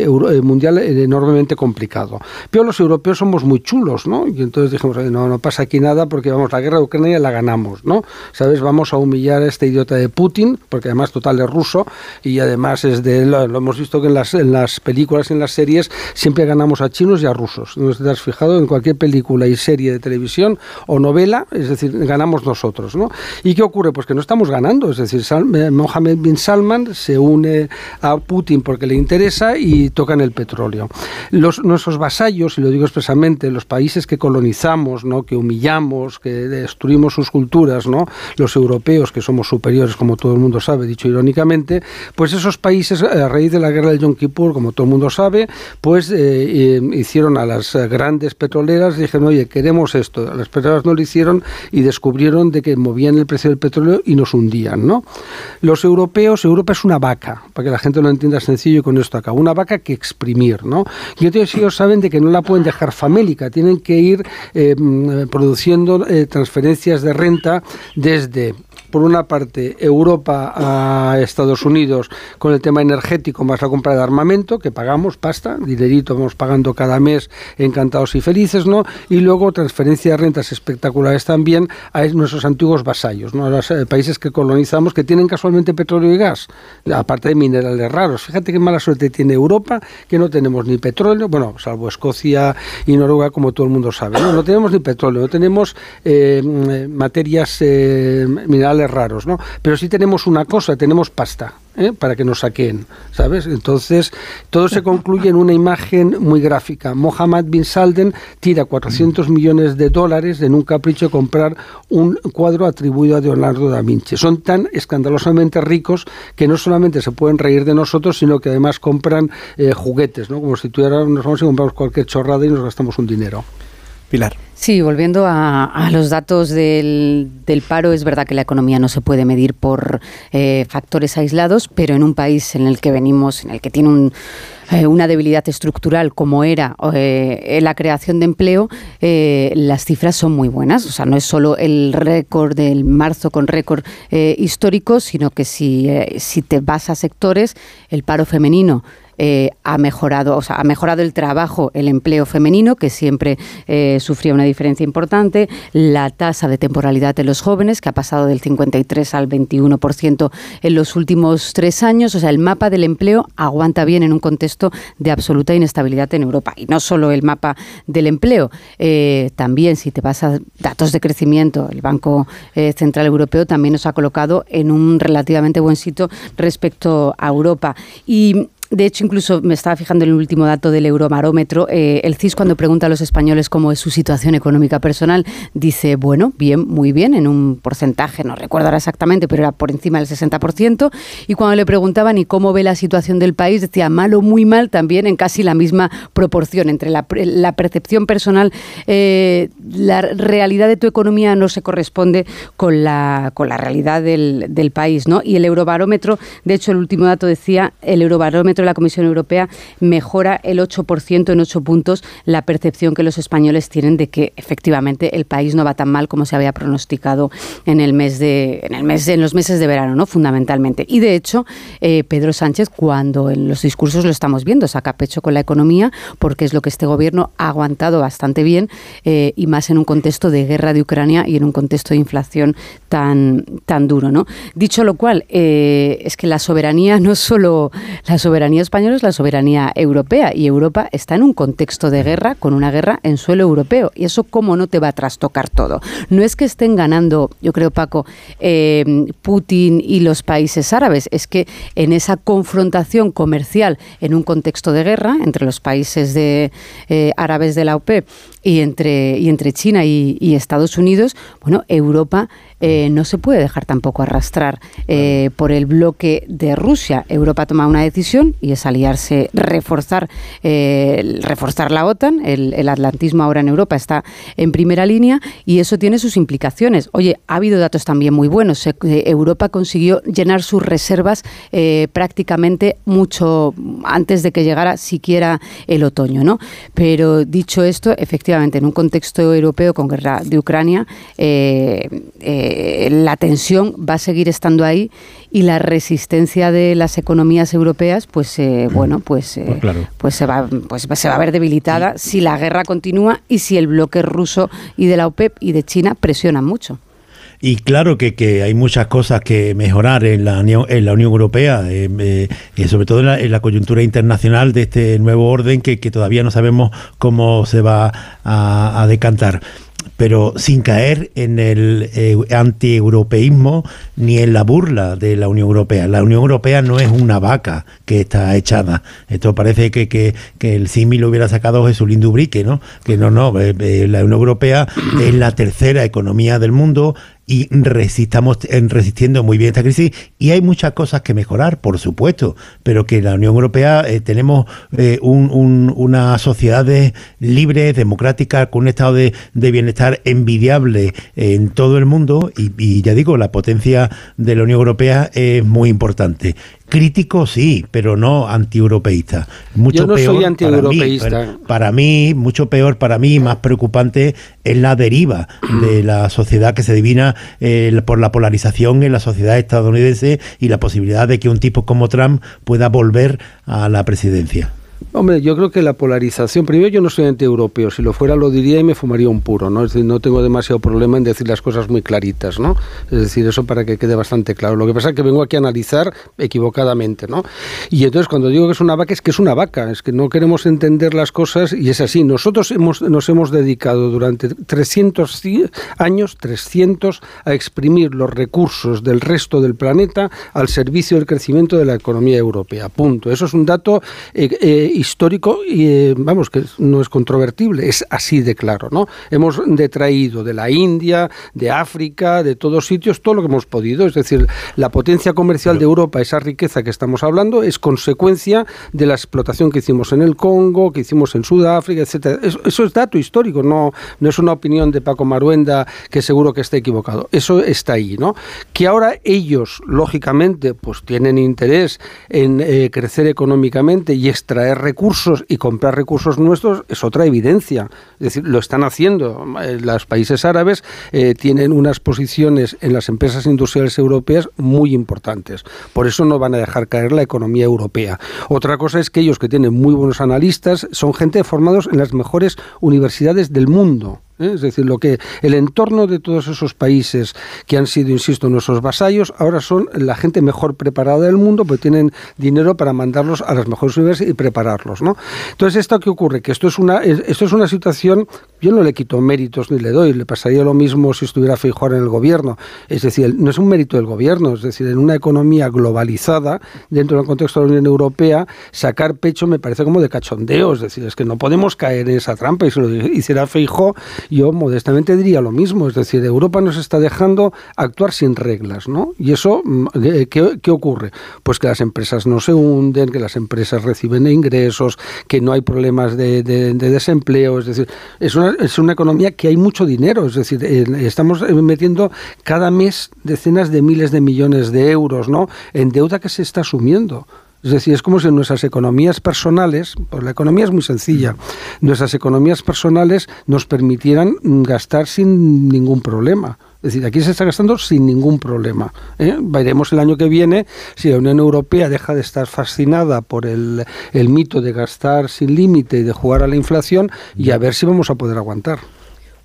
mundial enormemente complicado. Pero los europeos somos muy chulos, ¿no? Y entonces dijimos, no, no pasa aquí nada porque vamos, la guerra de Ucrania la ganamos, ¿no? ¿Sabes? Vamos a humillar a este idiota de Putin, porque además total es ruso y además es de, lo, hemos visto que en las, en las películas en las series siempre ganamos a chinos y a rusos. ¿No te has fijado? En cualquier película y serie de televisión o novela, es decir, ganamos nosotros, ¿no? ¿Y qué ocurre? Pues que no estamos ganando, es decir, eh, Mohammed bin Salman se une a Putin porque le interesa y tocan el petróleo. Los, nuestros vasallos, y lo digo expresamente, los países que colonizamos, ¿no? que humillamos, que destruimos sus culturas, ¿no? los europeos, que somos superiores, como todo el mundo sabe, dicho irónicamente, pues esos países, a raíz de la guerra del Yom Kippur, como todo el mundo sabe, pues eh, eh, hicieron a las grandes petroleras, dijeron, oye, queremos esto. Las petroleras no lo hicieron y descubrieron de que movían el precio del petróleo y nos hundían, ¿no? Los europeos, Europa es una vaca, para que la gente lo entienda sencillo y con esto acá, una vaca que exprimir, ¿no? Y entonces ellos saben de que no la pueden dejar famélica, tienen que ir eh, mm, produciendo transferencias de renta desde por una parte, Europa a Estados Unidos con el tema energético más la compra de armamento, que pagamos pasta, dinerito vamos pagando cada mes, encantados y felices, ¿no? Y luego transferencia de rentas espectaculares también a nuestros antiguos vasallos, ¿no? A los eh, países que colonizamos que tienen casualmente petróleo y gas, aparte de minerales raros. Fíjate qué mala suerte tiene Europa, que no tenemos ni petróleo, bueno, salvo Escocia y Noruega, como todo el mundo sabe, ¿no? No tenemos ni petróleo, no tenemos eh, mm, materias eh, minerales raros, ¿no? Pero sí tenemos una cosa, tenemos pasta. ¿eh? para que nos saquen, ¿sabes? Entonces, todo se concluye en una imagen muy gráfica. Mohammed bin Salden tira 400 millones de dólares en un capricho de comprar un cuadro atribuido a Leonardo da Vinci. Son tan escandalosamente ricos que no solamente se pueden reír de nosotros, sino que además compran eh, juguetes, ¿no? Como si tuviéramos, nos vamos y compramos cualquier chorrada y nos gastamos un dinero. Pilar. Sí, volviendo a, los datos del, paro, es verdad que la economía no se puede medir por eh, factores aislados, pero en un país en el que venimos, en el que tiene eh, una debilidad estructural como era eh, la creación de empleo, las cifras son muy buenas. O sea, no es solo el récord del marzo con récord histórico, sino que si, si te vas a sectores, el paro femenino eh, ha mejorado, o sea, ha mejorado el trabajo, el empleo femenino, que siempre eh, sufría una diferencia importante, la tasa de temporalidad de los jóvenes, que ha pasado del 53 al 21% en los últimos tres años, o sea, el mapa del empleo aguanta bien en un contexto de absoluta inestabilidad en Europa. Y no solo el mapa del empleo, eh, también si te vas a datos de crecimiento, el Banco Central Europeo también nos ha colocado en un relativamente buen sitio respecto a Europa. Y de hecho, incluso me estaba fijando en el último dato del Eurobarómetro. Eh, el CIS, cuando pregunta a los españoles cómo es su situación económica personal, dice, bueno, bien, muy bien, en un porcentaje, no recuerdo ahora exactamente, pero era por encima del 60%. Y cuando le preguntaban y cómo ve la situación del país, decía, mal o muy mal, también en casi la misma proporción. Entre la, percepción personal, eh, la realidad de tu economía no se corresponde con la, realidad del, del país. ¿no? Y el Eurobarómetro, de hecho, el último dato decía, el Eurobarómetro de la Comisión Europea mejora el 8% en 8 puntos la percepción que los españoles tienen de que efectivamente el país no va tan mal como se había pronosticado en el mes de en el mes en los meses de verano, ¿no? Fundamentalmente. Y de hecho, eh, Pedro Sánchez cuando en los discursos lo estamos viendo, saca pecho con la economía porque es lo que este gobierno ha aguantado bastante bien eh, y más en un contexto de guerra de Ucrania y en un contexto de inflación tan tan duro, ¿no? Dicho lo cual, eh, es que la soberanía no solo la soberanía soberanía española es la soberanía europea y Europa está en un contexto de guerra con una guerra en suelo europeo. Y eso cómo no te va a trastocar todo. No es que estén ganando, yo creo Paco, eh, Putin y los países árabes, es que en esa confrontación comercial en un contexto de guerra entre los países de, eh, árabes de la OPEP y entre, y entre China y, Estados Unidos, bueno, Europa eh, no se puede dejar tampoco arrastrar por el bloque de Rusia. Europa toma una decisión y es aliarse, reforzar, eh, reforzar la OTAN. El, atlantismo ahora en Europa está en primera línea y eso tiene sus implicaciones. Oye, ha habido datos también muy buenos. Eh, Europa consiguió llenar sus reservas eh, prácticamente mucho antes de que llegara siquiera el otoño, ¿no? Pero dicho esto, efectivamente, en un contexto europeo con guerra de Ucrania, la tensión va a seguir estando ahí y la resistencia de las economías europeas, pues eh, bueno, pues, eh, pues, pues, se va, pues se va a ver debilitada si la guerra continúa y si el bloque ruso y de la OPEP y de China presionan mucho. Y claro que, que, hay muchas cosas que mejorar en la Unión, en la Unión Europea, eh, sobre todo en la, coyuntura internacional de este nuevo orden que, que todavía no sabemos cómo se va a, a decantar pero sin caer en el eh, anti-europeísmo ni en la burla de la Unión Europea. La Unión Europea no es una vaca que está echada. Esto parece que, que, que el símil lo hubiera sacado Jesulín Dubrique, ¿no? Que no, no, eh, eh, la Unión Europea es la tercera economía del mundo, y resistamos resistiendo muy bien esta crisis y hay muchas cosas que mejorar, por supuesto, pero que en la Unión Europea eh, tenemos eh, un, una sociedad libre, democrática, con un estado de, bienestar envidiable en todo el mundo y, ya digo, la potencia de la Unión Europea es muy importante. Crítico sí, pero no antieuropeísta. Mucho Yo no peor soy antieuropeísta. Para mí, mucho peor para mí, más preocupante es la deriva de la sociedad que se divina eh, por la polarización en la sociedad estadounidense y la posibilidad de que un tipo como Trump pueda volver a la presidencia. Hombre, yo creo que la polarización, primero yo no soy anti-europeo, si lo fuera lo diría y me fumaría un puro, ¿no? Es decir, no tengo demasiado problema en decir las cosas muy claritas, ¿no? Es decir, eso para que quede bastante claro. Lo que pasa es que vengo aquí a analizar equivocadamente, ¿no? Y entonces cuando digo que es una vaca es que es una vaca, es que no queremos entender las cosas y es así. Nosotros hemos, nos hemos dedicado durante 300 años, 300, a exprimir los recursos del resto del planeta al servicio del crecimiento de la economía europea. Punto. Eso es un dato... Eh, eh, histórico y eh, vamos que no es controvertible, es así de claro, ¿no? Hemos detraído de la India, de África, de todos sitios todo lo que hemos podido, es decir, la potencia comercial de Europa, esa riqueza que estamos hablando es consecuencia de la explotación que hicimos en el Congo, que hicimos en Sudáfrica, etcétera. Eso, es dato histórico, no no es una opinión de Paco Maruenda que seguro que está equivocado. Eso está ahí, ¿no? Que ahora ellos lógicamente pues tienen interés en eh, crecer económicamente y extraer recursos y comprar recursos nuestros es otra evidencia. Es decir, lo están haciendo. Eh, los países árabes eh, tienen unas posiciones en las empresas industriales europeas muy importantes. Por eso no van a dejar caer la economía europea. Otra cosa es que ellos que tienen muy buenos analistas son gente formados en las mejores universidades del mundo. ¿Eh? Es decir, lo que el entorno de todos esos países que han sido, insisto, nuestros vasallos, ahora son la gente mejor preparada del mundo, porque tienen dinero para mandarlos a las mejores universidades y prepararlos, ¿no? Entonces, ¿esto qué ocurre? Que esto es una, esto es una situación, yo no le quito méritos ni le doy, le pasaría lo mismo si estuviera Feijóo en el gobierno. Es decir, no es un mérito del gobierno, es decir, en una economía globalizada, dentro del contexto de la Unión Europea, sacar pecho me parece como de cachondeo, es decir, es que no podemos caer en esa trampa y si lo hiciera Feijóo yo modestamente diría lo mismo, es decir, Europa nos está dejando actuar sin reglas, ¿no? Y eso, mm, ¿qué, ocurre? Pues que las empresas no se hunden, que las empresas reciben ingresos, que no hay problemas de, desempleo, es decir, es una, es una economía que hay mucho dinero, es decir, estamos metiendo cada mes decenas de miles de millones de euros, ¿no? En deuda que se está asumiendo. Es decir, es como si nuestras economías personales, pues la economía es muy sencilla, nuestras economías personales nos permitieran gastar sin ningún problema. Es decir, aquí se está gastando sin ningún problema. ¿eh? Veremos el año que viene si la Unión Europea deja de estar fascinada por el mito de gastar sin límite y de jugar a la inflación y a ver si vamos a poder aguantar.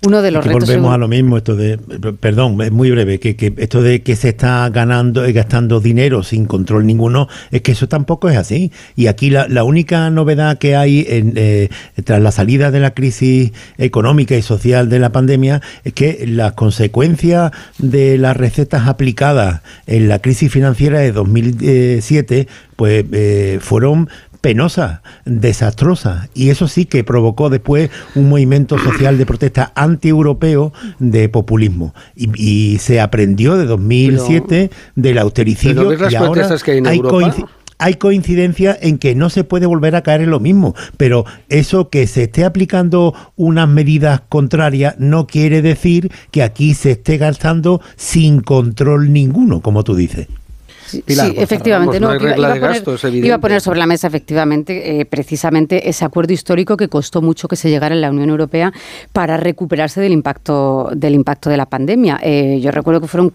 Uno de los retos. Volvemos a lo mismo, esto de, perdón, es muy breve, que, que, esto de que se está ganando y gastando dinero sin control ninguno, es que eso tampoco es así. Y aquí la, la única novedad que hay en, eh, tras la salida de la crisis económica y social de la pandemia es que las consecuencias de las recetas aplicadas en la crisis financiera de 2007 pues eh, fueron penosa, desastrosa. Y eso sí que provocó después un movimiento social de protesta anti-europeo de populismo. Y, se aprendió de 2007 del austericidio. y ahora que hay, hay coincidencia en que no se puede volver a caer en lo mismo, pero eso que se esté aplicando unas medidas contrarias no quiere decir que aquí se esté gastando sin control ninguno, como tú dices sí, efectivamente. no, iba, a poner, sobre la mesa, efectivamente, eh, precisamente ese acuerdo histórico que costó mucho que se llegara en la Unión Europea para recuperarse del impacto, del impacto de la pandemia. Eh, yo recuerdo que fueron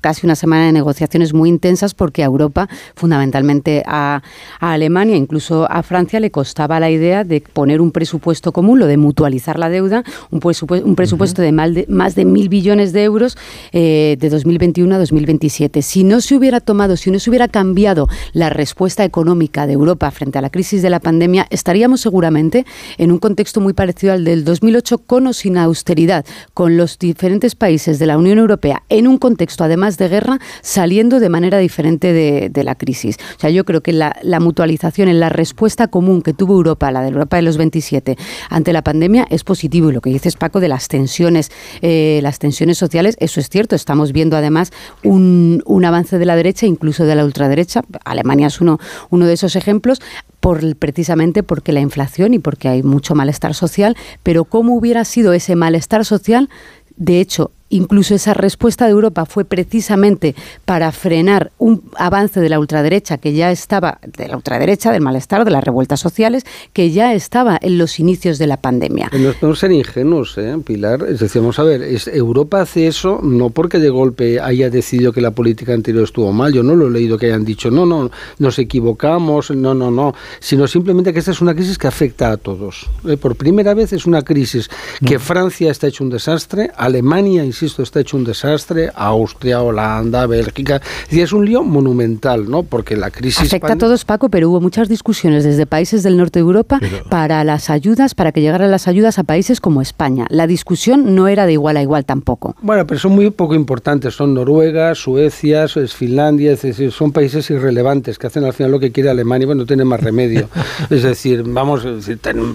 casi una semana de negociaciones muy intensas porque a Europa, fundamentalmente a, Alemania, incluso a Francia, le costaba la idea de poner un presupuesto común, lo de mutualizar la deuda, un presupuesto, un presupuesto de, más de mil billones de euros eh, de 2021 a 2027. Si no se hubiera tomado, si no se hubiera cambiado la respuesta económica de Europa frente a la crisis de la pandemia, estaríamos seguramente en un contexto muy parecido al del 2008 con o sin austeridad, con los diferentes países de la Unión Europea en un contexto además de guerra saliendo de manera diferente de, la crisis. O sea, yo creo que la, mutualización en la respuesta común que tuvo Europa, la de Europa de los 27, ante la pandemia es positivo y lo que dices Paco de las tensiones, eh, las tensiones sociales, eso es cierto. Estamos viendo además un, un avance de la derecha incluso de la ultraderecha. Alemania es uno, uno de esos ejemplos. Por, precisamente porque la inflación y porque hay mucho malestar social, pero ¿cómo hubiera sido ese malestar social? De hecho, Incluso esa respuesta de Europa fue precisamente para frenar un avance de la ultraderecha que ya estaba, de la ultraderecha, del malestar, de las revueltas sociales, que ya estaba en los inicios de la pandemia. No podemos ser ingenuos, ¿eh, Pilar. Es decir, vamos a ver, es, Europa hace eso no porque de golpe haya decidido que la política anterior estuvo mal. Yo no lo he leído que hayan dicho, no, no, nos equivocamos, no, no, no. Sino simplemente que esta es una crisis que afecta a todos. ¿eh? Por primera vez es una crisis que mm. Francia está hecho un desastre, Alemania, insisto, está hecho un desastre, Austria, Holanda, Bélgica, y es un lío monumental, ¿no? Porque la crisis... Afecta a todos, Paco, pero hubo muchas discusiones desde países del norte de Europa para las ayudas, para que llegaran las ayudas a países como España. La discusión no era de igual a igual tampoco. Bueno, pero son muy poco importantes, son Noruega, Suecia, es Finlandia, es decir, son países irrelevantes que hacen al final lo que quiere Alemania, bueno, no tiene más remedio. es decir, vamos,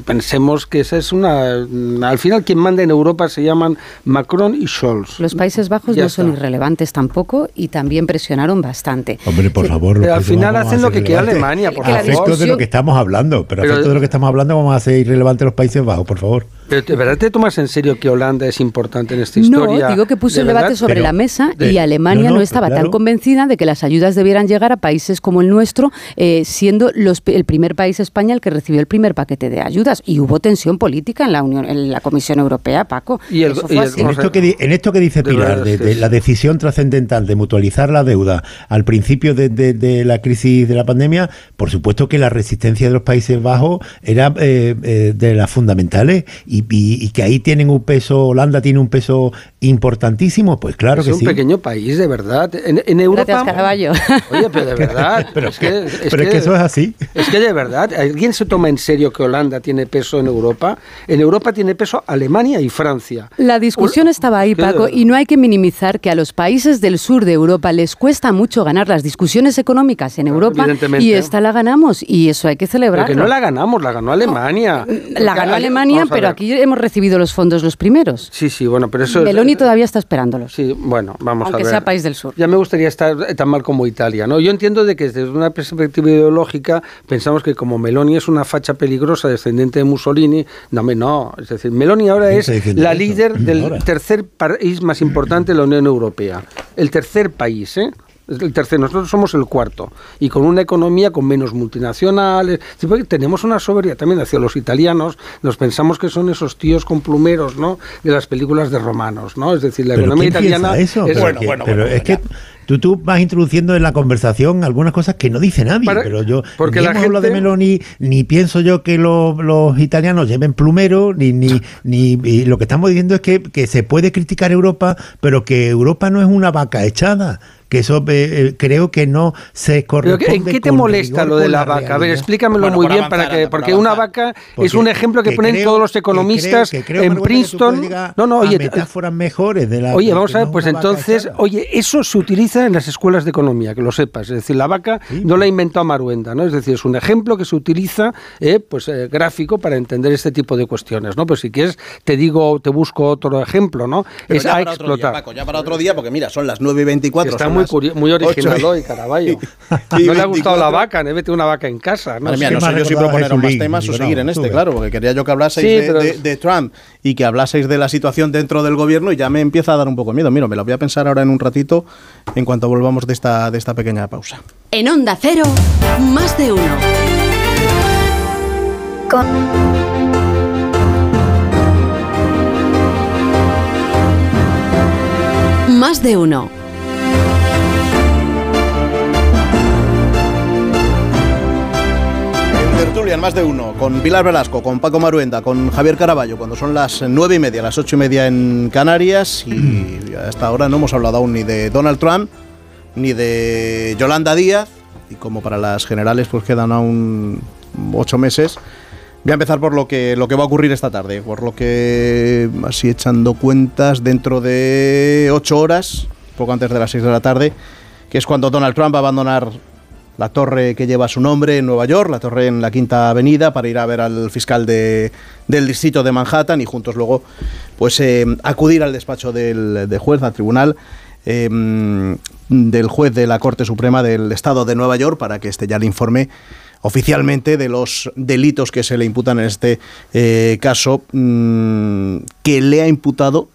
pensemos que esa es una... Al final quien manda en Europa se llaman Macron y Scholz los Países Bajos no son irrelevantes tampoco y también presionaron bastante. Hombre, por favor. al final hacen lo que quiere Alemania, por favor. de lo que estamos hablando, pero, pero de lo que estamos hablando vamos a hacer irrelevante los Países Bajos, por favor. Pero ¿de verdad te tomas en serio que Holanda es importante en esta historia? No, digo que puso el debate sobre la mesa y Alemania no, estaba tan convencida de que las ayudas debieran llegar a países como el nuestro, eh, siendo los, el primer país España el que recibió el primer paquete de ayudas. Y hubo tensión política en la Unión, en la Comisión Europea, Paco. Y, en, esto que, en, esto que, dice Pilar, de, la decisión trascendental de mutualizar la deuda al principio de, la crisis de la pandemia, por supuesto que la resistencia de los Países Bajos era eh, eh, de las fundamentales y y, que ahí tienen un peso, Holanda tiene un peso importantísimo, pues claro que sí. Es un pequeño país, de verdad. En, Europa... Oye, pero de verdad. pero es que, es, que, eso es así. Es que de verdad, ¿alguien se toma en serio que Holanda tiene peso en Europa? En Europa tiene peso Alemania y Francia. La discusión estaba ahí, Paco, y no hay que minimizar que a los países del sur de Europa les cuesta mucho ganar las discusiones económicas en Europa y esta la ganamos y eso hay que celebrar. Porque no la ganamos, la ganó Alemania. La ganó Alemania, pero aquí hemos recibido los fondos los primeros. Sí, sí, bueno, pero eso... Meloni todavía está esperándolos. Sí, bueno, vamos a ver. Aunque sea país del sur. Ya me gustaría estar tan mal como Italia, ¿no? Yo entiendo de que desde una perspectiva ideológica pensamos que como Meloni es una facha peligrosa descendiente de Mussolini, no, no, es decir, Meloni ahora es la líder del tercer país más importante de la Unión Europea. El tercer país, ¿eh? El tercero, nosotros somos el cuarto, y con una economía con menos multinacionales. Tenemos una soberanía también hacia los italianos, nos pensamos que son esos tíos con plumeros, ¿no? De las películas de romanos, ¿no? Es decir, la economía italiana eso? es bueno, bueno, pero es que Tú, tú, vas introduciendo en la conversación algunas cosas que no dice nadie, pero yo porque ni la gente... de Meloni, ni pienso yo que los, italianos lleven plumero, ni, ni, ni lo que estamos diciendo es que, que se puede criticar Europa, pero que Europa no es una vaca echada que eso eh, eh, creo que no se corresponde. ¿En qué te molesta lo de la, vaca? A ver, explícamelo muy bien para que porque una vaca es un ejemplo que, ponen todos los economistas en Princeton. no, no, oye, metáforas mejores de la Oye, vamos a ver, pues entonces, oye, eso se utiliza utiliza en las escuelas de economía, que lo sepas. Es decir, la vaca no la inventó Maruenda, ¿no? Es decir, es un ejemplo que se utiliza, eh, pues, eh, gráfico para entender este tipo de cuestiones, ¿no? Pues si quieres, te digo, te busco otro ejemplo, ¿no? es ya a para explotar. Otro día, Paco, ya para otro día, porque mira, son las 9 y 24. Está muy, muy original hoy, Caraballo. no le ha gustado la vaca, ne vete una vaca en casa. ¿no? Madre no sé yo si proponeros más temas o seguir en este, claro, porque quería yo que hablaseis de, Trump y que hablaseis de la situación dentro del gobierno y ya me empieza a dar un poco miedo. Mira, me lo voy a pensar ahora en un ratito en cuanto volvamos de esta, de esta pequeña pausa. En Onda Cero, más de uno. Más de uno. Tertulia más de uno, con Pilar Velasco, con Paco Maruenda, con Javier Caraballo, cuando son las nueve y media, las ocho y media en Canarias, y hasta ahora no hemos hablado aún ni de Donald Trump, ni de Yolanda Díaz, y como para las generales pues quedan aún ocho meses, voy a empezar por lo que, lo que va a ocurrir esta tarde, por lo que, así echando cuentas, dentro de ocho horas, poco antes de las seis de la tarde, que es cuando Donald Trump va a abandonar la torre que lleva su nombre en Nueva York, la torre en la Quinta Avenida, para ir a ver al fiscal de, del distrito de Manhattan y juntos luego pues eh, acudir al despacho del, juez, al tribunal. Em, del juez de la Corte Suprema del Estado de Nueva York para que este ya le informe oficialmente de los delitos que se le imputan en este eh, caso mm, que le ha imputado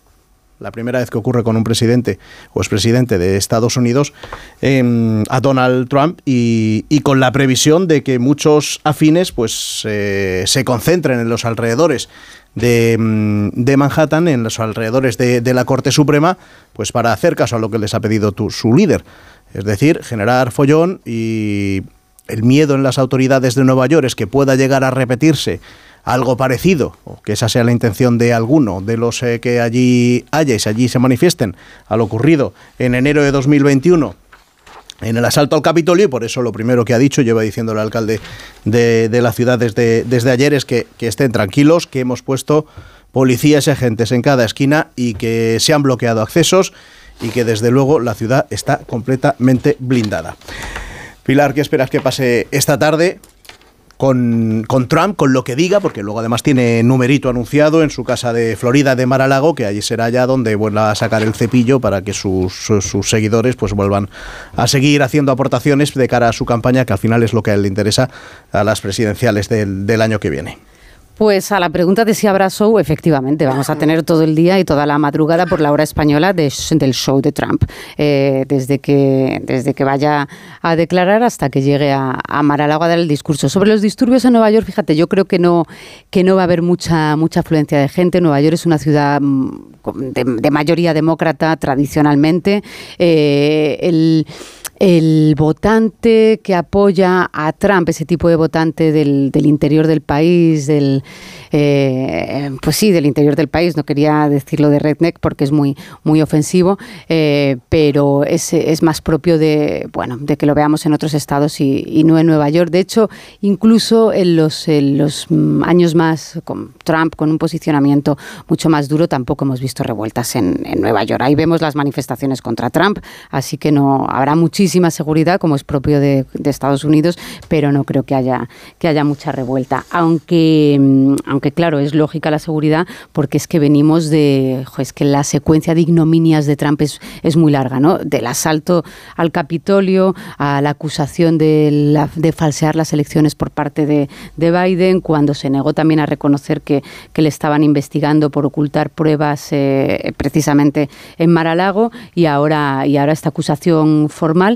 la primera vez que ocurre con un presidente o expresidente de Estados Unidos, em, a Donald Trump y, con la previsión de que muchos afines pues eh, se concentren en los alrededores de, de, Manhattan, en los alrededores de, la Corte Suprema, pues para hacer caso a lo que les ha pedido su líder. Es decir, generar follón y el miedo en las autoridades de Nueva York es que pueda llegar a repetirse algo parecido, o que esa sea la intención de alguno de los eh, que allí hayáis, allí se manifiesten, a lo ocurrido en enero de 2021 en el asalto al Capitolio y por eso lo primero que ha dicho, lleva diciendo el alcalde de, la ciudad desde, desde ayer, es que, que, estén tranquilos, que hemos puesto policías y agentes en cada esquina y que se han bloqueado accesos y que desde luego la ciudad está completamente blindada. Pilar, ¿qué esperas que pase esta tarde? Con, con, Trump, con lo que diga, porque luego además tiene numerito anunciado en su casa de Florida de Mar-a-Lago, que allí será ya donde vuelva a sacar el cepillo para que sus, sus, seguidores pues vuelvan a seguir haciendo aportaciones de cara a su campaña, que al final es lo que a él le interesa a las presidenciales del, del año que viene. Pues a la pregunta de si habrá show, efectivamente, vamos a tener todo el día y toda la madrugada por la hora española de, del show de Trump, eh, desde, que, desde que vaya a declarar hasta que llegue a, a Mar-a-Lago a dar el discurso. Sobre los disturbios en Nueva York, fíjate, yo creo que no, que no va a haber mucha, mucha afluencia de gente. Nueva York es una ciudad mm, de, mayoría demócrata tradicionalmente. Eh, el votante que apoya a Trump, ese tipo de votante del, interior del país, del, eh, pues sí, del interior del país, no quería decirlo de redneck porque es muy, muy ofensivo, eh, pero es, es, más propio de, bueno, de que lo veamos en otros estados y, no en Nueva York. De hecho, incluso en los, en los años más con Trump, con un posicionamiento mucho más duro, tampoco hemos visto revueltas en, en Nueva York. Ahí vemos las manifestaciones contra Trump, así que no habrá muchísima seguridad, como es propio de, Estados Unidos, pero no creo que haya, que haya mucha revuelta. Aunque, aunque claro, es lógica la seguridad porque es que venimos de, es que la secuencia de ignominias de Trump es, es muy larga, ¿no? Del asalto al Capitolio, a la acusación de, de falsear las elecciones por parte de, de, Biden, cuando se negó también a reconocer que, le estaban investigando por ocultar pruebas eh, precisamente en Mar-a-Lago y ahora, y ahora esta acusación formal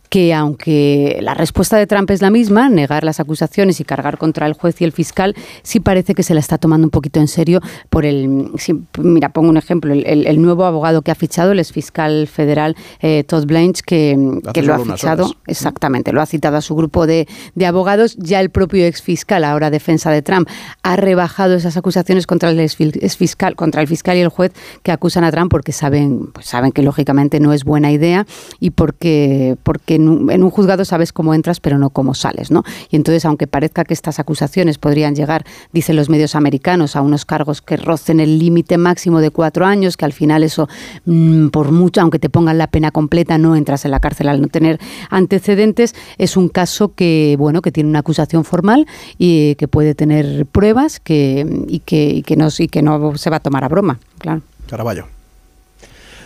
que aunque la respuesta de Trump es la misma, negar las acusaciones y cargar contra el juez y el fiscal, sí parece que se la está tomando un poquito en serio por el... mira, pongo un ejemplo, el, nuevo abogado que ha fichado, el exfiscal federal eh, Todd Blanche, que, lo ha fichado, exactamente, lo ha citado a su grupo de, abogados, ya el propio exfiscal, ahora defensa de Trump, ha rebajado esas acusaciones contra el exfiscal, contra el fiscal y el juez que acusan a Trump porque saben, pues saben que lógicamente no es buena idea y porque, porque en un, juzgado sabes cómo entras, pero no cómo sales, ¿no? Y entonces, aunque parezca que estas acusaciones podrían llegar, dicen los medios americanos, a unos cargos que rocen el límite máximo de cuatro años, que al final eso, mm, por mucho, aunque te pongan la pena completa, no entras en la cárcel al no tener antecedentes, es un caso que, bueno, que tiene una acusación formal y que puede tener pruebas que, y, que, y que, no, y que no se va a tomar a broma, claro. Caraballo.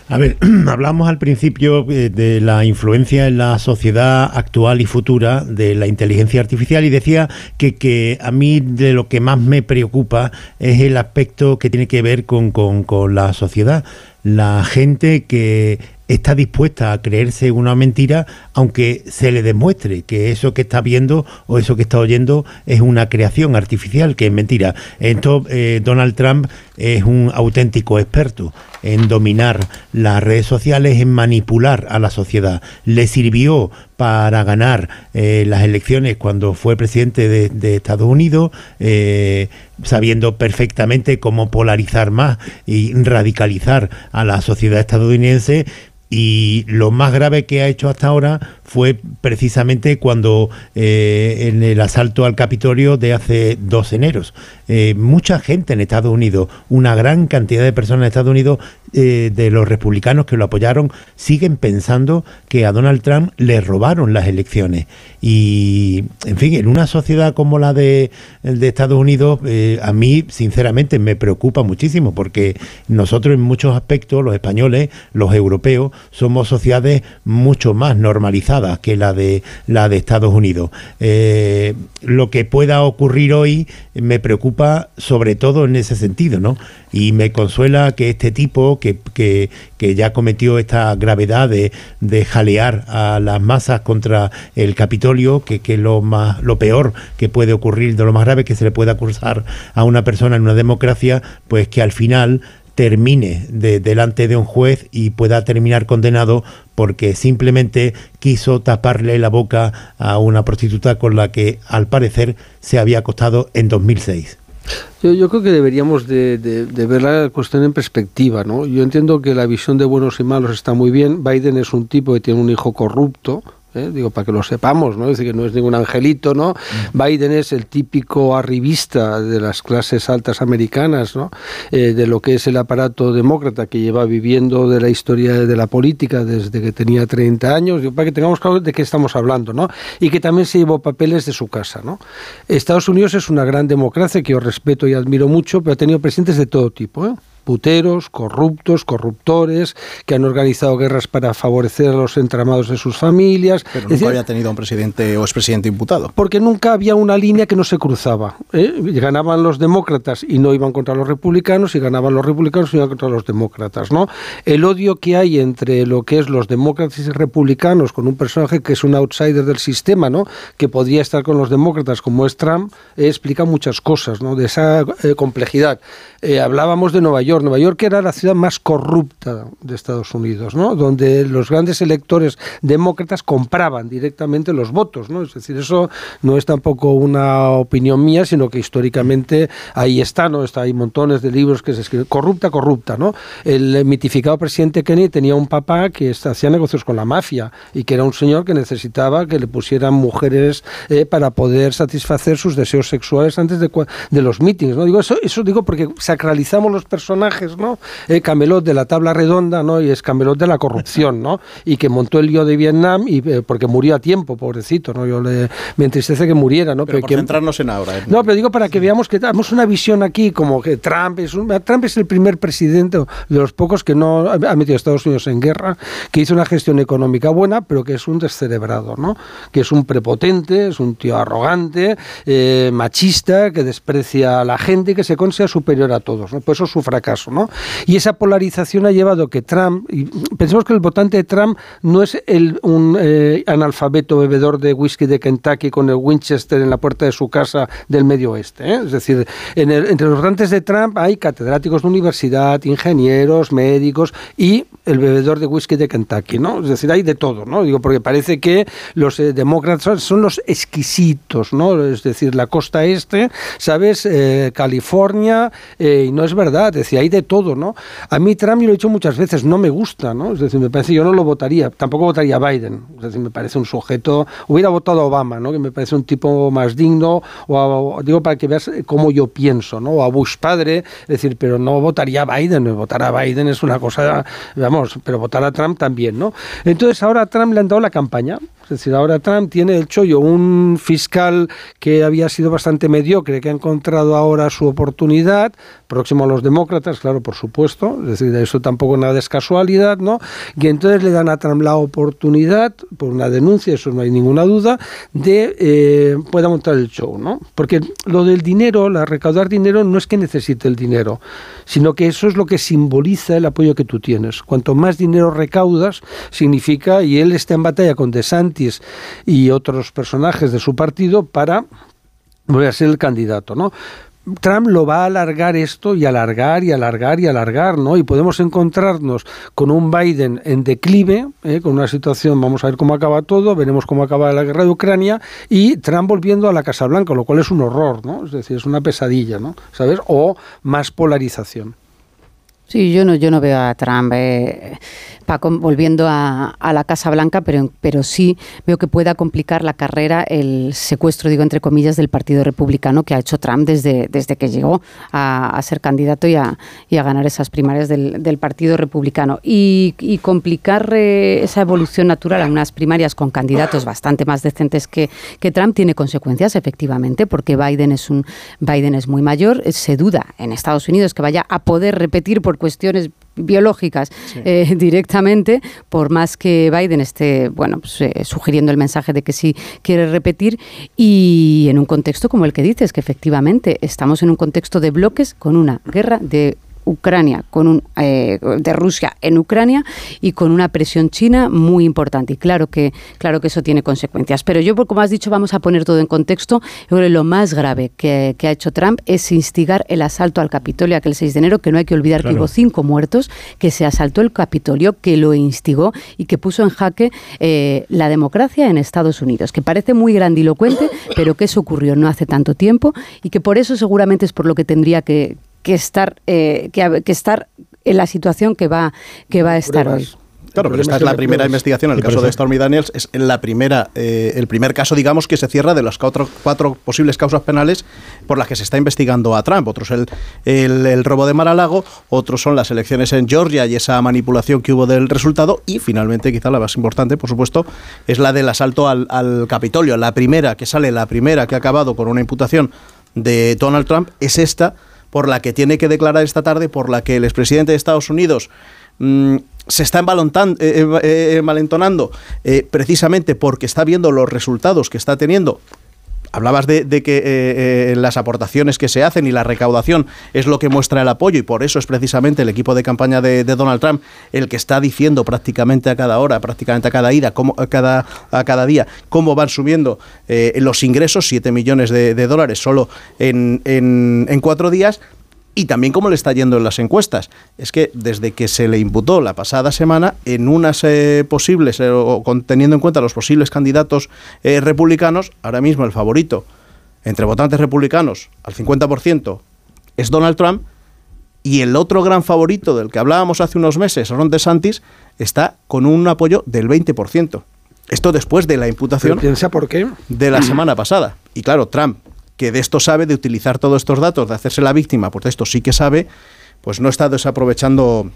A ver, hablamos al principio eh, de la influencia en la sociedad actual y futura de la inteligencia artificial y decía que, que a mí de lo que más me preocupa es el aspecto que tiene que ver con, con, con la sociedad. La gente que está dispuesta a creerse una mentira aunque se le demuestre que eso que está viendo o eso que está oyendo es una creación artificial, que es mentira. Entonces, eh, Donald Trump es un auténtico experto en dominar las redes sociales, en manipular a la sociedad. Le sirvió para ganar eh, las elecciones cuando fue presidente de, Estados Unidos, eh, sabiendo perfectamente cómo polarizar más y radicalizar a la sociedad estadounidense y lo más grave que ha hecho hasta ahora fue precisamente cuando eh, en el asalto al Capitolio de hace dos eneros. Eh, mucha gente en Estados Unidos, una gran cantidad de personas en Estados Unidos, eh, de los republicanos que lo apoyaron, siguen pensando que a Donald Trump le robaron las elecciones. Y, en fin, en una sociedad como la de, de Estados Unidos, a mí, sinceramente, me preocupa muchísimo, porque nosotros en muchos aspectos, los españoles, los europeos, somos sociedades mucho más normalizadas que la de la de Estados Unidos. Eh, lo que pueda ocurrir hoy me preocupa sobre todo en ese sentido, ¿no? Y me consuela que este tipo que, que, ya cometió esta gravedad de, de, jalear a las masas contra el Capitolio, que, que lo más lo peor que puede ocurrir, de lo más grave que se le puede acusar a una persona en una democracia, pues que al final termine de, delante de un juez y pueda terminar condenado porque simplemente quiso taparle la boca a una prostituta con la que al parecer se había acostado en 2006. Yo, yo creo que deberíamos de, de, ver la cuestión en perspectiva, ¿no? Yo entiendo que la visión de buenos y malos está muy bien. Biden es un tipo que tiene un hijo corrupto, ¿eh? digo, para que lo sepamos, ¿no? Es decir, que no es ningún angelito, ¿no? Mm. Biden es el típico arribista de las clases altas americanas, ¿no? Eh, de lo que es el aparato demócrata que lleva viviendo de la historia de la política desde que tenía 30 años, para que tengamos claro de qué estamos hablando, ¿no? Y que también se llevó papeles de su casa, ¿no? Estados Unidos es una gran democracia que yo respeto y admiro mucho, pero ha tenido presidentes de todo tipo, ¿eh? Puteros, corruptos, corruptores, que han organizado guerras para favorecer a los entramados de sus familias. Pero nunca había tenido un presidente o expresidente imputado. Porque nunca había una línea que no se cruzaba. ¿eh? Ganaban los demócratas y no iban contra los republicanos, y ganaban los republicanos y no iban contra los demócratas. ¿no? El odio que hay entre lo que es los demócratas y republicanos con un personaje que es un outsider del sistema, ¿no? que podría estar con los demócratas como es Trump, eh, explica muchas cosas ¿no? de esa eh, complejidad. hablábamos de Nueva York Nueva York era la ciudad más corrupta de Estados Unidos, ¿no? Donde los grandes electores demócratas compraban directamente los votos, ¿no? Es decir, eso no es tampoco una opinión mía, sino que históricamente ahí está, ¿no? Está, hay montones de libros que se escriben. Corrupta, corrupta, ¿no? El mitificado presidente Kennedy tenía un papá que hacía negocios con la mafia y que era un señor que necesitaba que le pusieran mujeres eh, para poder satisfacer sus deseos sexuales antes de, los mítines, ¿no? Digo, eso digo porque sacralizamos los personajes ¿no? Eh, Camelot de la tabla redonda, ¿no? Y es Camelot de la corrupción, ¿no? Y que montó el lío de Vietnam y eh, porque murió a tiempo, pobrecito, ¿no? Yo le, me entristece que muriera, ¿no? Pero, por centrarnos en ahora. ¿eh? No, pero digo para que veamos que tenemos una visión aquí como que Trump es un, Trump es el primer presidente de los pocos que no ha metido a Estados Unidos en guerra, que hizo una gestión económica buena, pero que es un descerebrado, ¿no? Que es un prepotente, es un tío arrogante, machista, que desprecia a la gente y que se considera superior a todos, ¿no? Por eso su fracaso. Y esa polarización ha llevado que Trump, y pensemos que el votante de Trump no es el, un eh, analfabeto bebedor de whisky de Kentucky con el Winchester en la puerta de su casa del medio oeste. ¿eh? Es decir, entre los votantes de Trump hay catedráticos de universidad, ingenieros, médicos y el bebedor de whisky de Kentucky, ¿no? Es decir, hay de todo, ¿no? Digo, porque parece que los eh, demócratas son los exquisitos, ¿no? Es decir, la costa este, ¿sabes? California, y no es verdad, hay de todo, ¿no? A mí Trump, yo lo he dicho muchas veces, no me gusta, ¿no? Es decir, me parece, yo no lo votaría, tampoco votaría Biden, es decir, me parece un sujeto, hubiera votado a Obama, ¿no? Que me parece un tipo más digno, o digo para que veas cómo yo pienso, ¿no? O a Bush padre, es decir, pero no votaría a Biden, votar a Biden es una cosa, vamos, pero votar a Trump también, ¿no? Entonces ahora a Trump le han dado la campaña, es decir, ahora Trump tiene el chollo, un fiscal que había sido bastante mediocre, que ha encontrado ahora su oportunidad, próximo a los demócratas, claro, por supuesto, es decir, eso tampoco nada es casualidad, ¿no? Y entonces le dan a Trump la oportunidad, por una denuncia, eso no hay ninguna duda, de eh, pueda montar el show, ¿no? Porque lo del dinero, la recaudar dinero, no es que necesite el dinero, sino que eso es lo que simboliza el apoyo que tú tienes. Cuanto más dinero recaudas, significa, y él está en batalla con DeSantis, y otros personajes de su partido para voy a ser el candidato, ¿no? Trump lo va a alargar esto y alargar y alargar y alargar, ¿no? Y podemos encontrarnos con un Biden en declive, ¿eh? con una situación, vamos a ver cómo acaba todo, veremos cómo acaba la guerra de Ucrania, y Trump volviendo a la Casa Blanca, lo cual es un horror, ¿no? Es decir, es una pesadilla, ¿no? ¿Sabes? O más polarización. Sí, yo no, yo no veo a Trump. Eh, volviendo a, la Casa Blanca, pero, pero sí veo que pueda complicar la carrera el secuestro, digo entre comillas, del Partido Republicano que ha hecho Trump desde, desde que llegó a, ser candidato y a, y a, ganar esas primarias del, Partido Republicano. Y, complicar eh, esa evolución natural a unas primarias con candidatos bastante más decentes que, que Trump tiene consecuencias, efectivamente, porque Biden es, un, Biden es muy mayor. Se duda en Estados Unidos que vaya a poder repetir por cuestiones biológicas eh, directamente, por más que Biden esté bueno, pues, eh, sugiriendo el mensaje de que sí quiere repetir, y en un contexto como el que dices, que efectivamente estamos en un contexto de bloques con una guerra de Ucrania, con un, eh, de Rusia en Ucrania y con una presión china muy importante. Y claro que, claro que eso tiene consecuencias. Pero yo, como has dicho, vamos a poner todo en contexto. Yo creo que lo más grave que, ha hecho Trump es instigar el asalto al Capitolio aquel 6 de enero, que no hay que olvidar que hubo cinco muertos, que se asaltó el Capitolio, que lo instigó y que puso en jaque eh, la democracia en Estados Unidos, que parece muy grandilocuente, pero que eso ocurrió no hace tanto tiempo y que por eso seguramente es por lo que tendría que, que estar, eh, que, que, estar en la situación que va, que va a estar hoy. Claro, pero esta es la primera investigación. En el caso de Stormy Daniels es la primera, eh, el primer caso, digamos, que se cierra de las cuatro, cuatro, posibles causas penales por las que se está investigando a Trump. Otros el, el, robo de Mar-a-Lago, otros son las elecciones en Georgia y esa manipulación que hubo del resultado. Y finalmente, quizá la más importante, por supuesto, es la del asalto al, al Capitolio. La primera que sale, la primera que ha acabado con una imputación de Donald Trump es esta por la que tiene que declarar esta tarde, por la que el expresidente de Estados Unidos mm, se está eh, eh, envalentonando eh, precisamente porque está viendo los resultados que está teniendo Hablabas de, que eh, eh, las aportaciones que se hacen y la recaudación es lo que muestra el apoyo y por eso es precisamente el equipo de campaña de, Donald Trump el que está diciendo prácticamente a cada hora, prácticamente a cada ida, cómo, a, cada, a cada día, cómo van subiendo eh, los ingresos, 7 millones de, dólares solo en, en, en cuatro días, y también cómo le está yendo en las encuestas. Es que desde que se le imputó la pasada semana, en unas eh, posibles, eh, o teniendo en cuenta los posibles candidatos eh, republicanos, ahora mismo el favorito entre votantes republicanos al 50% es Donald Trump, y el otro gran favorito del que hablábamos hace unos meses, Ron DeSantis, está con un apoyo del 20%. Esto después de la imputación piensa por qué? de la semana pasada. Y claro, Trump que de esto sabe, de utilizar todos estos datos, de hacerse la víctima, pues de esto sí que sabe, pues no está desaprovechando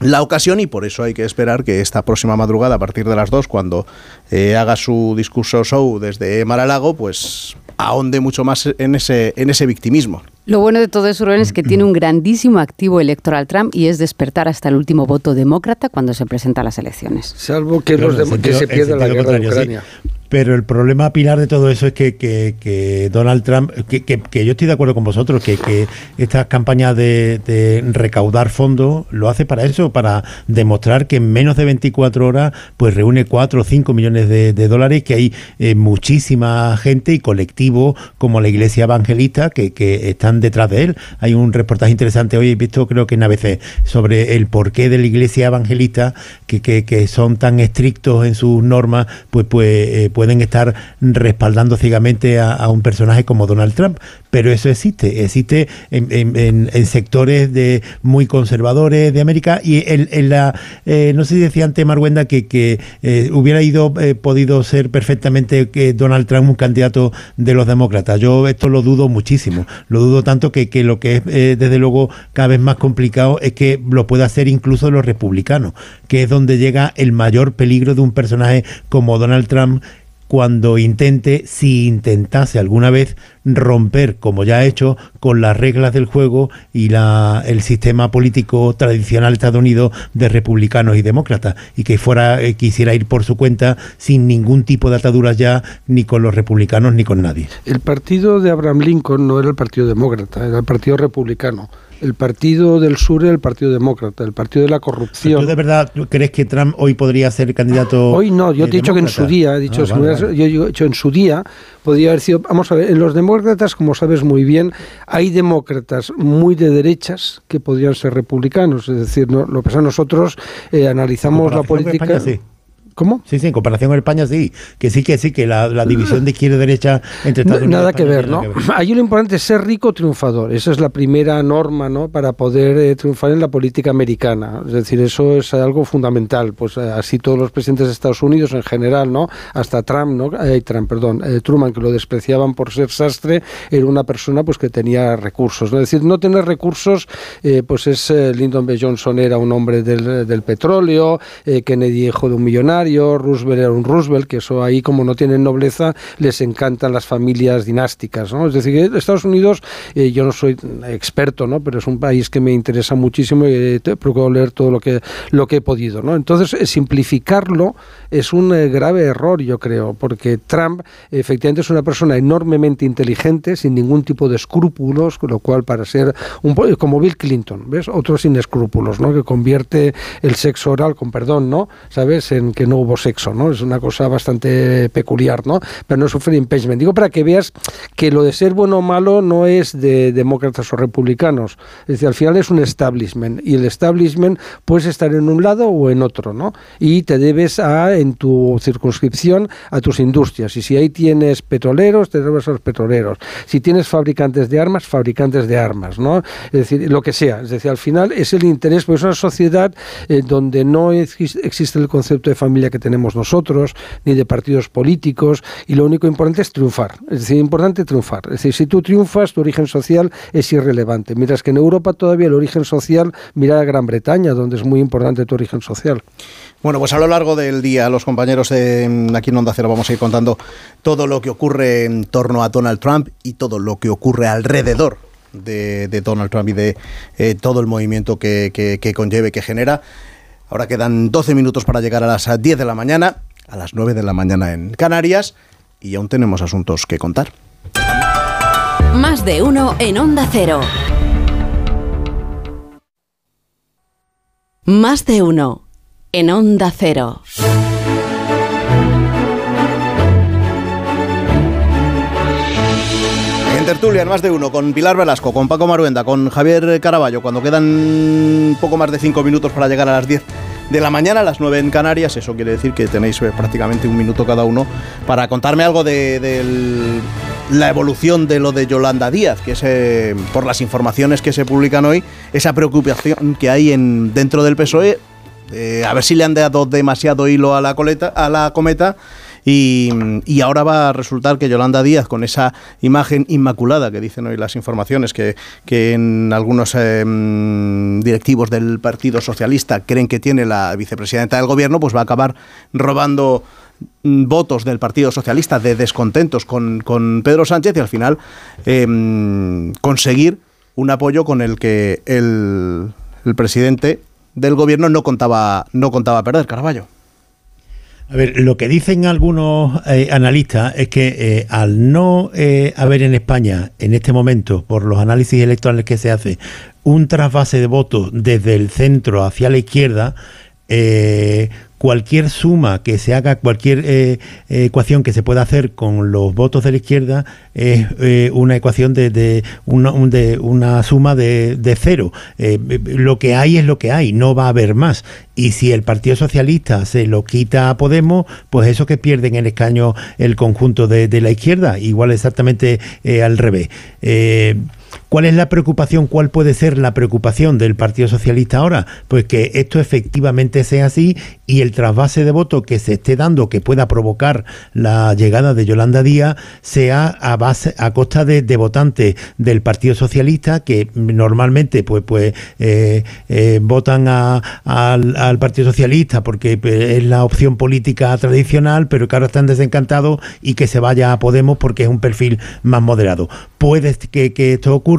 la ocasión y por eso hay que esperar que esta próxima madrugada, a partir de las 2, cuando eh, haga su discurso show desde Maralago, pues ahonde mucho más en ese, en ese victimismo. Lo bueno de todo eso, Rubén, es que tiene un grandísimo activo electoral Trump y es despertar hasta el último voto demócrata cuando se presenta a las elecciones. Salvo que, los que se pierda la guerra de Ucrania. Pero el problema pilar de todo eso es que, que, Donald Trump, que, que, yo estoy de acuerdo con vosotros, que, que estas campañas de, recaudar fondos lo hace para eso, para demostrar que en menos de 24 horas pues reúne 4 o 5 millones de, dólares, que hay eh, muchísima gente y colectivos como la Iglesia Evangelista que, que están detrás de él. Hay un reportaje interesante hoy, he visto creo que en ABC, sobre el porqué de la Iglesia Evangelista, que, que, son tan estrictos en sus normas, pues, pues, eh, pueden estar respaldando ciegamente a, un personaje como Donald Trump. Pero eso existe, existe en, sectores de muy conservadores de América y en, la, eh, no sé si decía antes Marguenda que, que eh, hubiera ido eh, podido ser perfectamente que Donald Trump un candidato de los demócratas. Yo esto lo dudo muchísimo, lo dudo tanto que, que lo que es desde luego cada vez más complicado es que lo pueda hacer incluso los republicanos, que es donde llega el mayor peligro de un personaje como Donald Trump cuando intente, si intentase alguna vez, romper, como ya ha hecho, con las reglas del juego y la, el sistema político tradicional Estados Unidos de republicanos y demócratas, y que fuera eh, quisiera ir por su cuenta sin ningún tipo de ataduras ya ni con los republicanos ni con nadie. El partido de Abraham Lincoln no era el partido demócrata, era el partido republicano el Partido del Sur y el Partido Demócrata, el Partido de la Corrupción. ¿Tú de verdad crees que Trump hoy podría ser candidato? Hoy no, yo te he dicho que en su día, he dicho, ah, yo he dicho en su día, podría haber sido. Vamos a ver, en los demócratas, como sabes muy bien, hay demócratas muy de derechas que podrían ser republicanos. Es decir, no, lo que pasa nosotros eh, analizamos la política. ¿Cómo? Sí, sí, en comparación con España sí, que sí, que sí, que la, división de izquierda y derecha entre Estados Unidos Nada que ver, ¿no? Ahí lo importante es ser rico triunfador. Esa es la primera norma, ¿no? Para poder eh, triunfar en la política americana. Es decir, eso es algo fundamental. Pues eh, así todos los presidentes de Estados Unidos en general, ¿no? Hasta Trump, ¿no? Eh, Trump, perdón, Truman, que lo despreciaban por ser sastre, era una persona pues que tenía recursos. ¿no? Es decir, no tener recursos, pues es Lyndon B. Johnson era un hombre del, del petróleo, Kennedy hijo de un millonario, Roosevelt era un Roosevelt, que eso ahí como no tienen nobleza, les encantan las familias dinásticas, ¿no? Es decir, Estados Unidos, eh, yo no soy experto, ¿no? Pero es un país que me interesa muchísimo y he procurado leer todo lo que, lo que he podido, ¿no? Entonces, eh, simplificarlo es un eh, grave error, yo creo, porque Trump efectivamente es una persona enormemente inteligente, sin ningún tipo de escrúpulos, con lo cual para ser un como Bill Clinton, ¿ves? Otro sin escrúpulos, ¿no? Que convierte el sexo oral, con perdón, ¿no? ¿Sabes? En que no hubo sexo, ¿no? Es una cosa bastante peculiar, ¿no? Pero no sufre impeachment. Digo para que veas que lo de ser bueno o malo no es de demócratas o republicanos. Es decir, al final es un establishment y el establishment puedes estar en un lado o en otro, ¿no? Y te debes a, en tu circunscripción, a tus industrias. Y si ahí tienes petroleros, te debes a los petroleros. Si tienes fabricantes de armas, fabricantes de armas, ¿no? Es decir, lo que sea. Es decir, al final es el interés, pues es una sociedad eh, donde no existe el concepto de familia que tenemos nosotros, ni de partidos políticos, y lo único importante es triunfar. Es decir, importante triunfar. Es decir, si tú triunfas, tu origen social es irrelevante. Mientras que en Europa todavía el origen social, mira a Gran Bretaña, donde es muy importante tu origen social. Bueno, pues a lo largo del día, los compañeros aquí en Onda Cero vamos a ir contando todo lo que ocurre en torno a Donald Trump y todo lo que ocurre alrededor de, Donald Trump y de eh, todo el movimiento que, que conlleve, que genera. Ahora quedan 12 minutos para llegar a las 10 de la mañana, a las 9 de la mañana en Canarias, y aún tenemos asuntos que contar. Más de uno en Onda Cero. Más de uno en Onda Cero. Tertulia en más de uno con Pilar Velasco, con Paco Maruenda, con Javier Caraballo, cuando quedan poco más de cinco minutos para llegar a las 10 de la mañana, a las 9 en Canarias. Eso quiere decir que tenéis eh, prácticamente un minuto cada uno para contarme algo de, la evolución de lo de Yolanda Díaz, que es, eh, por las informaciones que se publican hoy, esa preocupación que hay en, dentro del PSOE. Eh, a ver si le han dado demasiado hilo a la, coleta, a la cometa y, ahora va a resultar que Yolanda Díaz, con esa imagen inmaculada que dicen hoy las informaciones, que, en algunos em, directivos del Partido Socialista creen que tiene la vicepresidenta del gobierno, pues va a acabar robando mm, votos del Partido Socialista de descontentos con, Pedro Sánchez y al final em, conseguir un apoyo con el que el, el presidente del gobierno no contaba, no contaba perder, Caraballo. A ver, lo que dicen algunos eh, analistas es que eh, al no eh, haber en España en este momento, por los análisis electorales que se hace, un trasvase de votos desde el centro hacia la izquierda, cualquier suma que se haga, cualquier eh, ecuación que se pueda hacer con los votos de la izquierda es eh, una ecuación de, de, una, suma de, de cero. Eh, lo que hay es lo que hay, no va a haber más. Y si el Partido Socialista se lo quita a Podemos, pues eso que pierden el escaño el conjunto de la izquierda, igual exactamente al revés. ¿Cuál es la preocupación? ¿Cuál puede ser la preocupación del Partido Socialista ahora? Pues que esto efectivamente sea así y el trasvase de voto que se esté dando, que pueda provocar la llegada de Yolanda Díaz, sea a base, a costa de, votantes del Partido Socialista que normalmente pues, pues eh, eh, votan al, Partido Socialista porque pues, es la opción política tradicional, pero que ahora están desencantados y que se vaya a Podemos porque es un perfil más moderado. Puede que, que esto ocurra.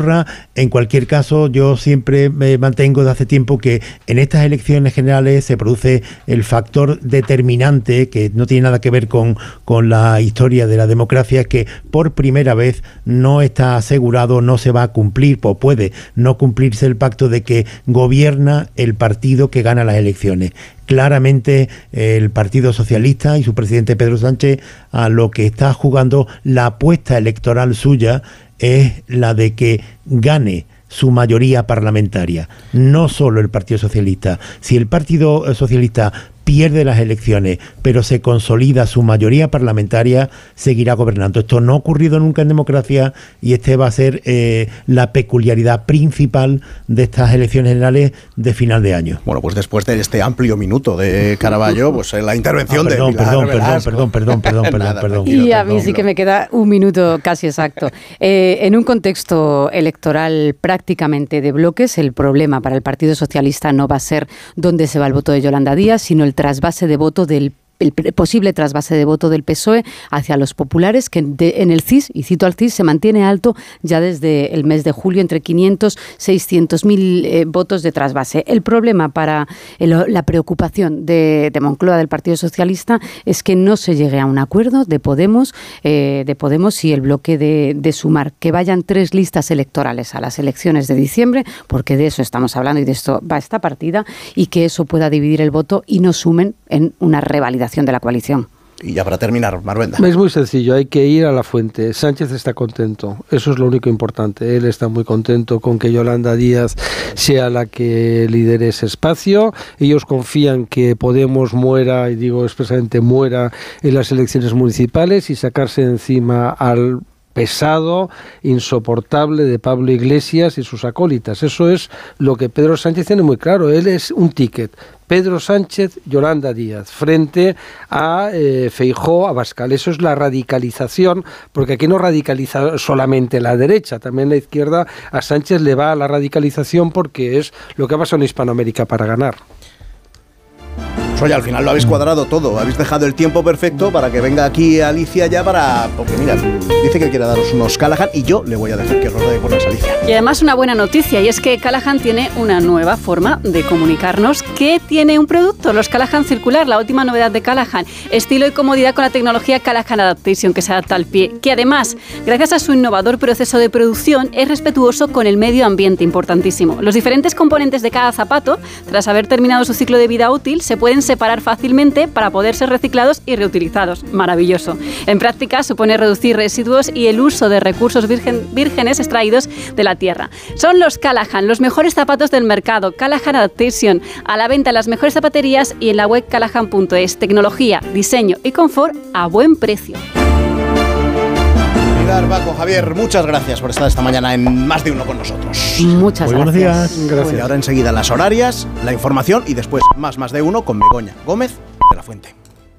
En cualquier caso, yo siempre me mantengo de hace tiempo que en estas elecciones generales se produce el factor determinante que no tiene nada que ver con, con la historia de la democracia, que por primera vez no está asegurado, no se va a cumplir, o puede no cumplirse el pacto de que gobierna el partido que gana las elecciones. Claramente el Partido Socialista y su presidente Pedro Sánchez a lo que está jugando la apuesta electoral suya es la de que gane su mayoría parlamentaria, no solo el Partido Socialista. Si el Partido Socialista pierde las elecciones, pero se consolida su mayoría parlamentaria, seguirá gobernando. Esto no ha ocurrido nunca en democracia y este va a ser eh, la peculiaridad principal de estas elecciones generales de final de año. Bueno, pues después de este amplio minuto de Caraballo, pues la intervención ah, perdón, de perdón, perdón, perdón, perdón, perdón, perdón, perdón, Y a mí sí que me queda un minuto casi exacto. Eh, en un contexto electoral prácticamente de bloques, el problema para el Partido Socialista no va a ser dónde se va el voto de Yolanda Díaz, sino el trasvase de voto del el posible trasvase de voto del PSOE hacia los populares, que en el CIS, y cito al CIS, se mantiene alto ya desde el mes de julio, entre 500 600 mil eh, votos de trasvase. El problema para la preocupación de, Moncloa del Partido Socialista es que no se llegue a un acuerdo de Podemos, eh, de Podemos y el bloque de, de Sumar, que vayan tres listas electorales a las elecciones de diciembre, porque de eso estamos hablando y de esto va esta partida, y que eso pueda dividir el voto y no sumen en una revalidación de la coalición. Y ya para terminar, Marvenda. Es muy sencillo, hay que ir a la fuente. Sánchez está contento, eso es lo único importante. Él está muy contento con que Yolanda Díaz sea la que lidere ese espacio. Ellos confían que Podemos muera, y digo expresamente muera, en las elecciones municipales y sacarse encima al pesado, insoportable de Pablo Iglesias y sus acólitas. Eso es lo que Pedro Sánchez tiene muy claro. Él es un ticket. Pedro Sánchez, Yolanda Díaz, frente a eh, Feijó, a Bascal. Eso es la radicalización, porque aquí no radicaliza solamente la derecha, también la izquierda. A Sánchez le va a la radicalización porque es lo que ha pasado en Hispanoamérica para ganar. Oye, al final lo habéis cuadrado todo, habéis dejado el tiempo perfecto para que venga aquí Alicia ya para... Porque mira, dice que quiere daros unos Callahan y yo le voy a dejar que dé con Alicia. Y además una buena noticia, y es que Callahan tiene una nueva forma de comunicarnos que tiene un producto, los Callahan Circular, la última novedad de Callahan, estilo y comodidad con la tecnología Callahan Adaptation que se adapta al pie, que además, gracias a su innovador proceso de producción, es respetuoso con el medio ambiente, importantísimo. Los diferentes componentes de cada zapato, tras haber terminado su ciclo de vida útil, se pueden separar fácilmente para poder ser reciclados y reutilizados. Maravilloso. En práctica supone reducir residuos y el uso de recursos vírgenes extraídos de la tierra. Son los Callahan, los mejores zapatos del mercado. Callahan Adaptation, a la venta en las mejores zapaterías y en la web callahan.es. Tecnología, diseño y confort a buen precio. Paco, Javier, muchas gracias por estar esta mañana en Más de Uno con nosotros. Muchas Buenos gracias. días. Gracias. Y ahora enseguida las horarias, la información y después más Más de Uno con Begoña Gómez de la Fuente.